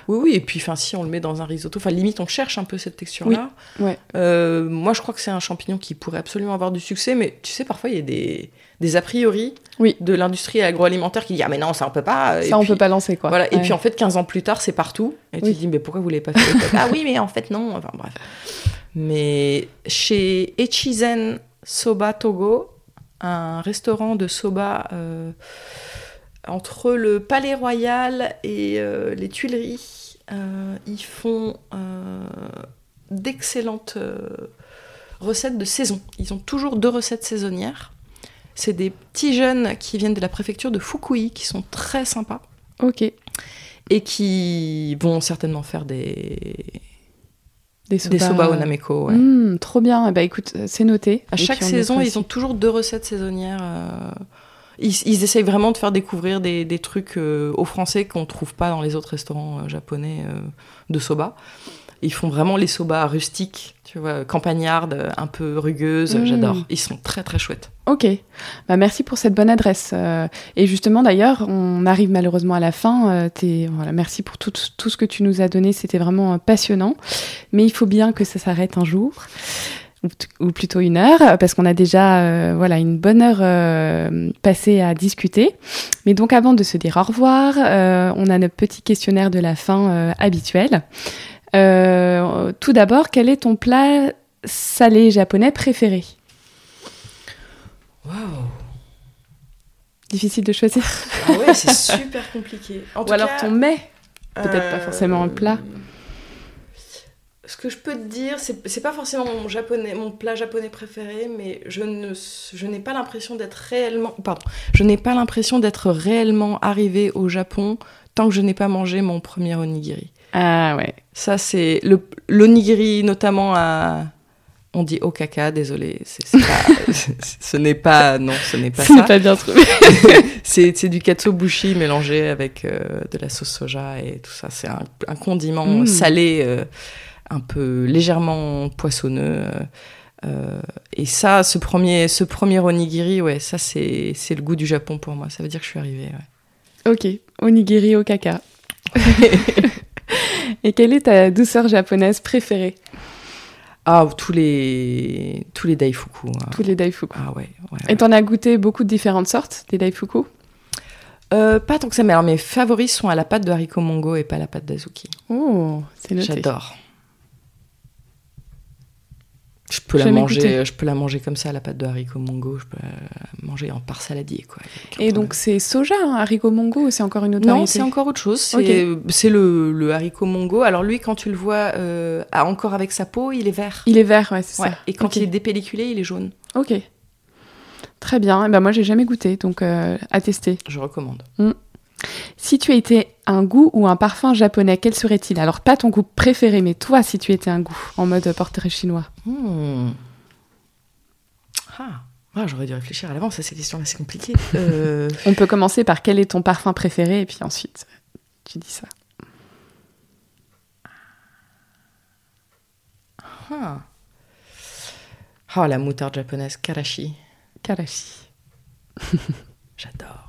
Oui, oui. Et puis, si on le met dans un risotto, enfin, limite, on cherche un peu cette texture-là. Oui, ouais. Moi, je crois que c'est un champignon qui pourrait absolument avoir du succès, mais tu sais, parfois, il y a des, des a priori Oui. de l'industrie agroalimentaire qui disent Ah, mais non, ça, on peut pas. Et Ça, on puis- peut pas lancer, quoi. Voilà. Et puis, en fait, 15 ans plus tard, c'est partout. Et tu te dis Mais pourquoi vous l'avez pas fait? Ah oui, mais en fait, non. Enfin, bref. Mais chez Echizen Soba Togo, un restaurant de soba euh, entre le Palais Royal et euh, les Tuileries, euh, ils font d'excellentes recettes de saison. Ils ont toujours deux recettes saisonnières. C'est des petits jeunes qui viennent de la préfecture de Fukui, qui sont très sympas Ok. et qui vont certainement faire des, Des des soba, soba au Nameko. ouais. Mm, trop bien. Bah écoute, euh, c'est noté. À Et chaque saison, ils ont toujours deux recettes saisonnières. euh, Ils, ils essayent vraiment de faire découvrir des, des trucs euh, aux Français qu'on ne trouve pas dans les autres restaurants euh, japonais de soba. Ils font vraiment les soba rustiques, tu vois, campagnardes, un peu rugueuses. Mm. J'adore. Ils sont très très chouettes. Ok. Bah, merci pour cette bonne adresse. Euh, et justement, d'ailleurs, on arrive malheureusement à la fin. Euh, voilà, merci pour tout, tout ce que tu nous as donné. C'était vraiment euh, passionnant. Mais il faut bien que ça s'arrête un jour. Ou, plutôt une heure, parce qu'on a déjà euh, voilà, une bonne heure euh, passée à discuter. Mais donc avant de se dire au revoir, euh, on a notre petit questionnaire de la fin habituel. Euh, tout d'abord, quel est ton plat salé japonais préféré? Waouh Difficile de choisir. Ah ouais, c'est super compliqué. En Ou tout alors cas, ton mets peut-être pas euh, forcément un plat. Ce que je peux te dire, c'est c'est pas forcément mon, japonais, mon plat japonais préféré, mais je ne, je n'ai pas l'impression d'être réellement, pardon, je n'ai pas l'impression d'être réellement arrivée au Japon tant que je n'ai pas mangé mon premier onigiri. Ah ouais. Ça, c'est le l'onigiri notamment à, on dit okaka, désolé, c'est c'est pas- ce n'est pas, non, ce n'est pas Ce n'est ça. pas bien trouvé. C'est c'est du katsuobushi mélangé avec euh, de la sauce soja et tout ça. C'est un, un condiment Mm. salé, euh, un peu légèrement poissonneux. euh, et ça, ce premier, ce premier onigiri, ouais, ça c'est c'est le goût du Japon pour moi. Ça veut dire que je suis arrivée. ouais. Ok, onigiri au caca. Et quelle est ta douceur japonaise préférée? Ah, tous les tous les daifuku. hein. Tous les daifuku. Ah ouais. ouais, Et t'en as goûté beaucoup de différentes sortes, des daifuku? Euh, pas tant que ça, mais alors mes favoris sont à la pâte de haricot mongo et pas à la pâte d'azuki. Oh, c'est noté. J'adore. Je peux la manger, goûté. je peux la manger comme ça, la pâte de haricot mongo. Je peux la manger en part saladier, quoi. Et donc c'est soja, hein, haricot mongo, c'est encore une autre non, c'est encore autre chose. C'est le, le haricot mongo. Alors lui, quand tu le vois euh, encore avec sa peau, il est vert. Il est vert, ouais, c'est Ouais. ça. Et quand il est dépelliculé, il est jaune. Ok. Très bien. Eh ben, moi, j'ai jamais goûté, donc euh, à tester. Je recommande. Si tu étais un goût ou un parfum japonais, quel serait-il? Alors, pas ton goût préféré, mais toi, si tu étais un goût, en mode portrait chinois. Hmm. Ah. Ah, j'aurais dû réfléchir à l'avance à ces questions-là, c'est compliqué. Euh, On peut commencer par quel est ton parfum préféré, et puis ensuite, tu dis ça. ah. Ah, la moutarde japonaise, karashi. Karashi. J'adore.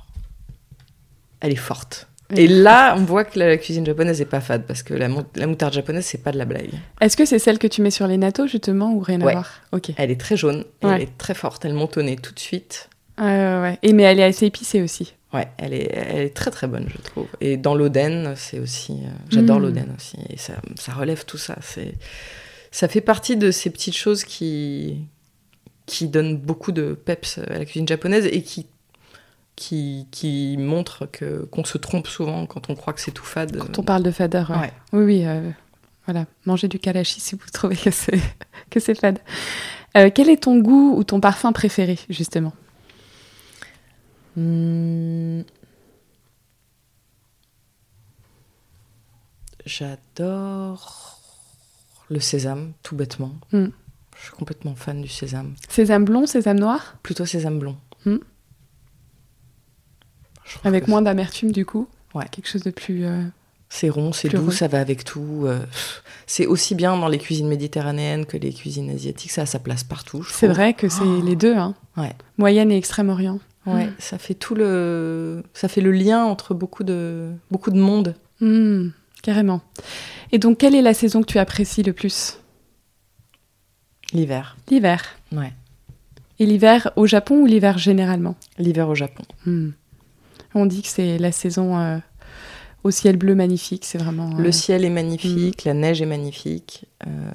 Elle est forte. Et là, on voit que la cuisine japonaise est pas fade parce que la, mou- la moutarde japonaise, c'est pas de la blague. Est-ce que c'est celle que tu mets sur les natto, justement, ou rien à Ouais. voir? Ok. Elle est très jaune, et Ouais. elle est très forte, elle monte au nez tout de suite. Euh, ouais. Et mais elle est assez épicée aussi. Ouais, elle est, elle est très très bonne, je trouve. Et dans l'oden, c'est aussi. euh, J'adore Mm. l'oden aussi. Et ça, ça relève tout ça. C'est, ça fait partie de ces petites choses qui, qui donnent beaucoup de peps à la cuisine japonaise et qui, qui, qui montrent que, qu'on se trompe souvent quand on croit que c'est tout fade. Quand on parle de fadeur, ouais. Ouais. Oui, oui. euh, voilà. Mangez du karashi si vous trouvez que c'est que c'est fade. Euh, quel est ton goût ou ton parfum préféré, justement? Hmm. J'adore le sésame, tout bêtement. Hmm. Je suis complètement fan du sésame. Sésame blond, sésame noir? Plutôt sésame blond. Hmm. Avec moins d'amertume, du coup Ouais. Quelque chose de plus. euh, C'est rond, c'est doux, rond. ça va avec tout. euh, c'est aussi bien dans les cuisines méditerranéennes que les cuisines asiatiques. Ça a sa place partout. je C'est vrai que c'est Oh. les deux, hein. Ouais. Moyenne et Extrême-Orient. Ouais, Mm. ça fait tout le, ça fait le lien entre beaucoup de, beaucoup de monde. Hmm, carrément. Et donc, quelle est la saison que tu apprécies le plus? L'hiver. L'hiver. Ouais. Et l'hiver au Japon ou l'hiver généralement? L'hiver au Japon. Hmm. On dit que c'est la saison euh, au ciel bleu magnifique, c'est vraiment... euh, Le ciel est magnifique, la neige est magnifique, euh,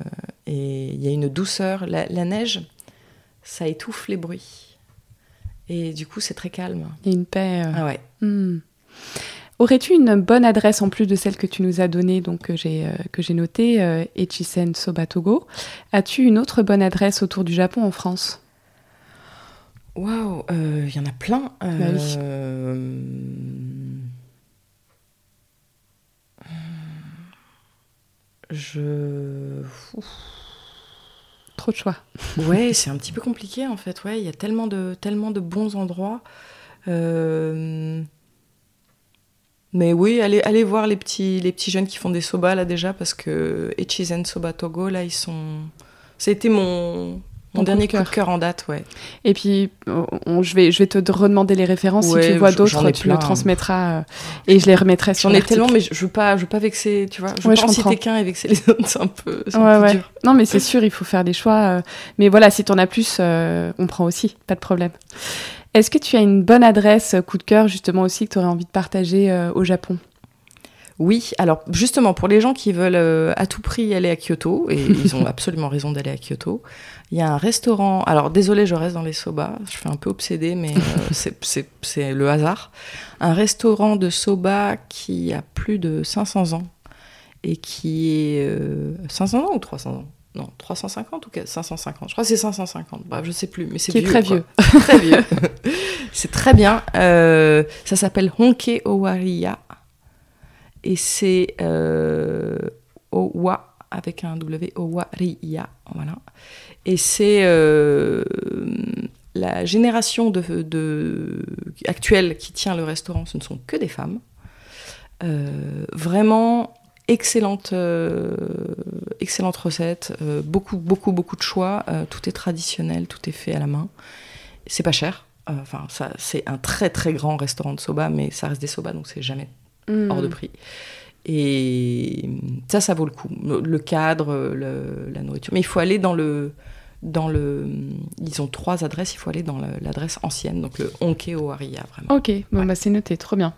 et il y a une douceur. La, la neige, ça étouffe les bruits, et du coup c'est très calme. Il y a une paix. euh, Ah ouais. Hmm. Aurais-tu une bonne adresse en plus de celle que tu nous as donnée, donc que j'ai euh, que j'ai notée, euh, Echisen Soba Togo As-tu une autre bonne adresse autour du Japon en France? Waouh, euh, il y en a plein. Bah oui. Euh, Je. Trop de choix. Ouais, c'est un petit peu compliqué en fait. Ouais, il y a tellement de, tellement de bons endroits. Euh, Mais oui, allez, allez voir les petits, les petits jeunes qui font des soba là déjà parce que Echizen Soba Togo là ils sont. C'était mon, mon dernier de coup de cœur. en date, ouais. Et puis, on- je, vais, je vais te redemander les références. Ouais, si tu vois d'autres, tu me transmettras euh, et je les remettrai sur J'en ai tellement, mais je je veux pas, je veux pas vexer, tu vois. Je veux Ouais, pas je en citer qu'un et vexer les autres, c'est un peu, un Ouais, peu dur. Non, mais c'est sûr, il faut faire des choix. euh, Mais voilà, si t'en as plus, euh, on prend aussi, pas de problème. Est-ce que tu as une bonne adresse coup de cœur, justement aussi, que tu aurais envie de partager euh, au Japon? Oui, alors justement, pour les gens qui veulent euh, à tout prix aller à Kyoto, et ils ont absolument raison d'aller à Kyoto, il y a un restaurant. Alors désolé, je reste dans les soba, je suis un peu obsédée, mais euh, c'est- le hasard. Un restaurant de soba qui a plus de 500 ans et qui est. euh, 500 ans ou 300 ans? Non, 350 ou 550 Je crois que c'est 550. Bref, je sais plus, mais c'est Qui est vieux, très vieux. très vieux. c'est très bien. Euh, ça s'appelle Honke Owariya. Et c'est euh, Owa avec un W, Owariya. Voilà. Et c'est euh, la génération actuelle qui tient le restaurant, ce ne sont que des femmes. Euh, vraiment excellente, excellente recette, beaucoup, beaucoup, beaucoup de choix. tout est traditionnel, tout est fait à la main. C'est pas cher. C'est un très très grand restaurant de soba, mais ça reste des soba, donc c'est jamais Hmm. hors de prix. Et ça, ça vaut le coup. Le, cadre, le- la nourriture. Mais il faut aller dans le, dans le. Ils ont trois adresses. Il faut aller dans l'adresse ancienne, donc le Onke Owaria, vraiment. Ok, bon, bah, c'est noté, trop bien.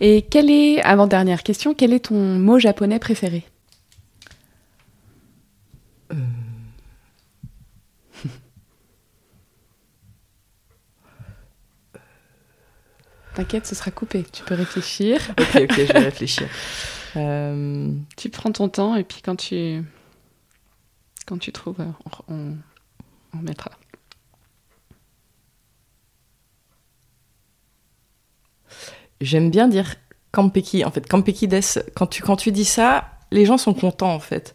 Et quel est, avant dernière question, quel est ton mot japonais préféré? T'inquiète, ce sera coupé, tu peux réfléchir. Ok, ok, je vais réfléchir. Euh, Tu prends ton temps et puis quand tu, quand tu trouves, euh, on, on, on mettra. J'aime bien dire Kampeki. En fait, Kampeki des, quand tu, quand tu dis ça, les gens sont contents, en fait.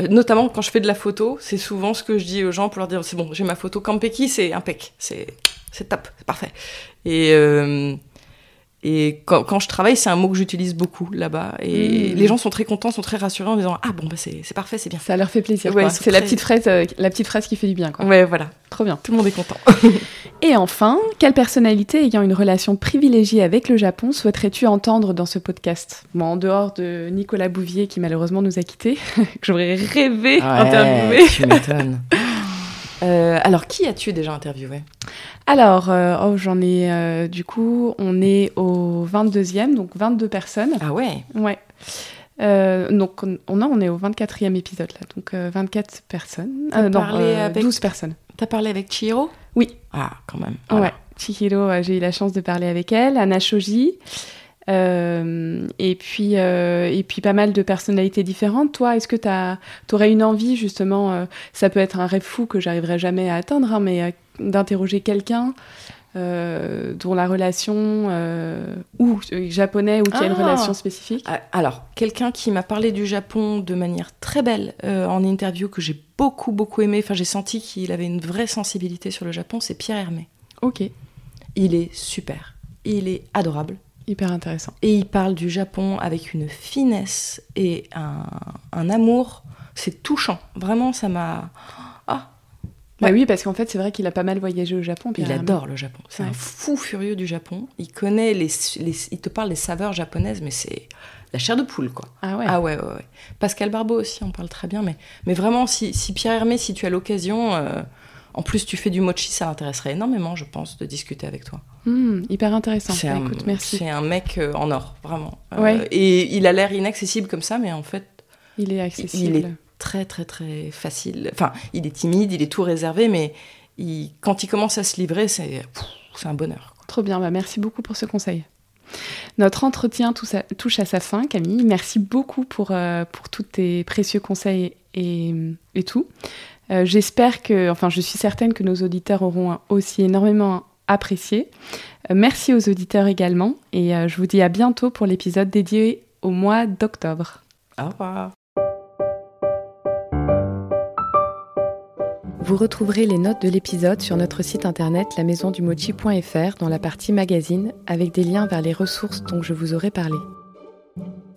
Euh, notamment quand je fais de la photo, c'est souvent ce que je dis aux gens pour leur dire c'est bon, j'ai ma photo. Kampeki, c'est impec. C'est c'est top, c'est parfait. Et, euh, et quand, quand je travaille, c'est un mot que j'utilise beaucoup là-bas. Et Mm. les gens sont très contents, sont très rassurés en disant ah bon, bah, c'est parfait, c'est bien. Ça leur fait plaisir. Ouais, C'est la très- petite phrase, euh, la petite phrase qui fait du bien, quoi. Ouais, voilà. Trop bien. Tout le monde est content. Et enfin, quelle personnalité ayant une relation privilégiée avec le Japon souhaiterais-tu entendre dans ce podcast? Bon, en dehors de Nicolas Bouvier qui malheureusement nous a quittés, que j'aurais rêvé interviewer. tu m'étonnes. Euh, alors, qui as-tu déjà interviewé? Alors, euh, oh, j'en ai euh, du coup, on est au 22e, donc 22 personnes. Ah ouais? Ouais. Donc, on, on est au 24e épisode là, donc euh, 24 personnes. Euh, non, avec- 12 personnes. T'as parlé avec Chihiro? Oui. Ah, quand même. Ouais, Voilà. Chihiro, euh, j'ai eu la chance de parler avec elle, Anna Shoji, euh, et, puis, euh, et puis pas mal de personnalités différentes. Toi, est-ce que tu aurais une envie, justement, euh, ça peut être un rêve fou que j'arriverai jamais à atteindre, hein, mais d'interroger quelqu'un dont la relation, ou japonais, ou qui a une relation spécifique? Ah, Alors, quelqu'un qui m'a parlé du Japon de manière très belle en interview que j'ai beaucoup, beaucoup aimé, enfin j'ai senti qu'il avait une vraie sensibilité sur le Japon, c'est Pierre Hermé. Ok. Il est super. Il est adorable. Hyper intéressant. Et il parle du Japon avec une finesse et un, un amour. C'est touchant. Vraiment, ça m'a. Ah Bah oui, parce qu'en fait, c'est vrai qu'il a pas mal voyagé au Japon. Il adore le Japon. C'est Ouais. un fou furieux du Japon. Il connaît les, les- Il te parle des saveurs japonaises, mais c'est la chair de poule, quoi. Ah ouais. Ah ouais, ouais, ouais. Pascal Barbeau aussi, on parle très bien. Mais, mais vraiment, si, si Pierre Hermé, si tu as l'occasion, euh, en plus tu fais du mochi, ça l'intéresserait énormément, je pense, de discuter avec toi. Hmm, hyper intéressant. C'est un, écoute, merci. c'est un mec euh, en or, vraiment. Euh. Et il a l'air inaccessible comme ça, mais en fait, Il est accessible. il est très, très, très facile. Enfin, il est timide, il est tout réservé, mais il- quand il commence à se livrer, c'est un bonheur. Trop bien, bah merci beaucoup pour ce conseil. Notre entretien touche à, touche à sa fin, Camille. Merci beaucoup pour, euh, pour tous tes précieux conseils et, et tout. Euh, J'espère que, enfin, je suis certaine que nos auditeurs auront aussi énormément apprécié. Euh, merci aux auditeurs également. Et euh, je vous dis à bientôt pour l'épisode dédié au mois d'octobre. Au revoir. Vous retrouverez les notes de l'épisode sur notre site internet lamaisondumochi.fr dans la partie magazine avec des liens vers les ressources dont je vous aurai parlé.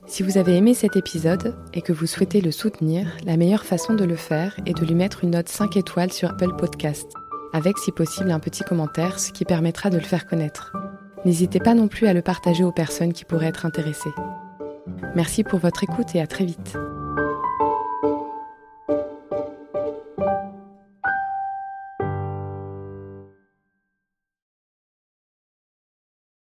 Si vous avez aimé cet épisode et que vous souhaitez le soutenir, la meilleure façon de le faire est de lui mettre une note 5 étoiles sur Apple Podcast, avec si possible un petit commentaire, ce qui permettra de le faire connaître. N'hésitez pas non plus à le partager aux personnes qui pourraient être intéressées. Merci pour votre écoute et à très vite.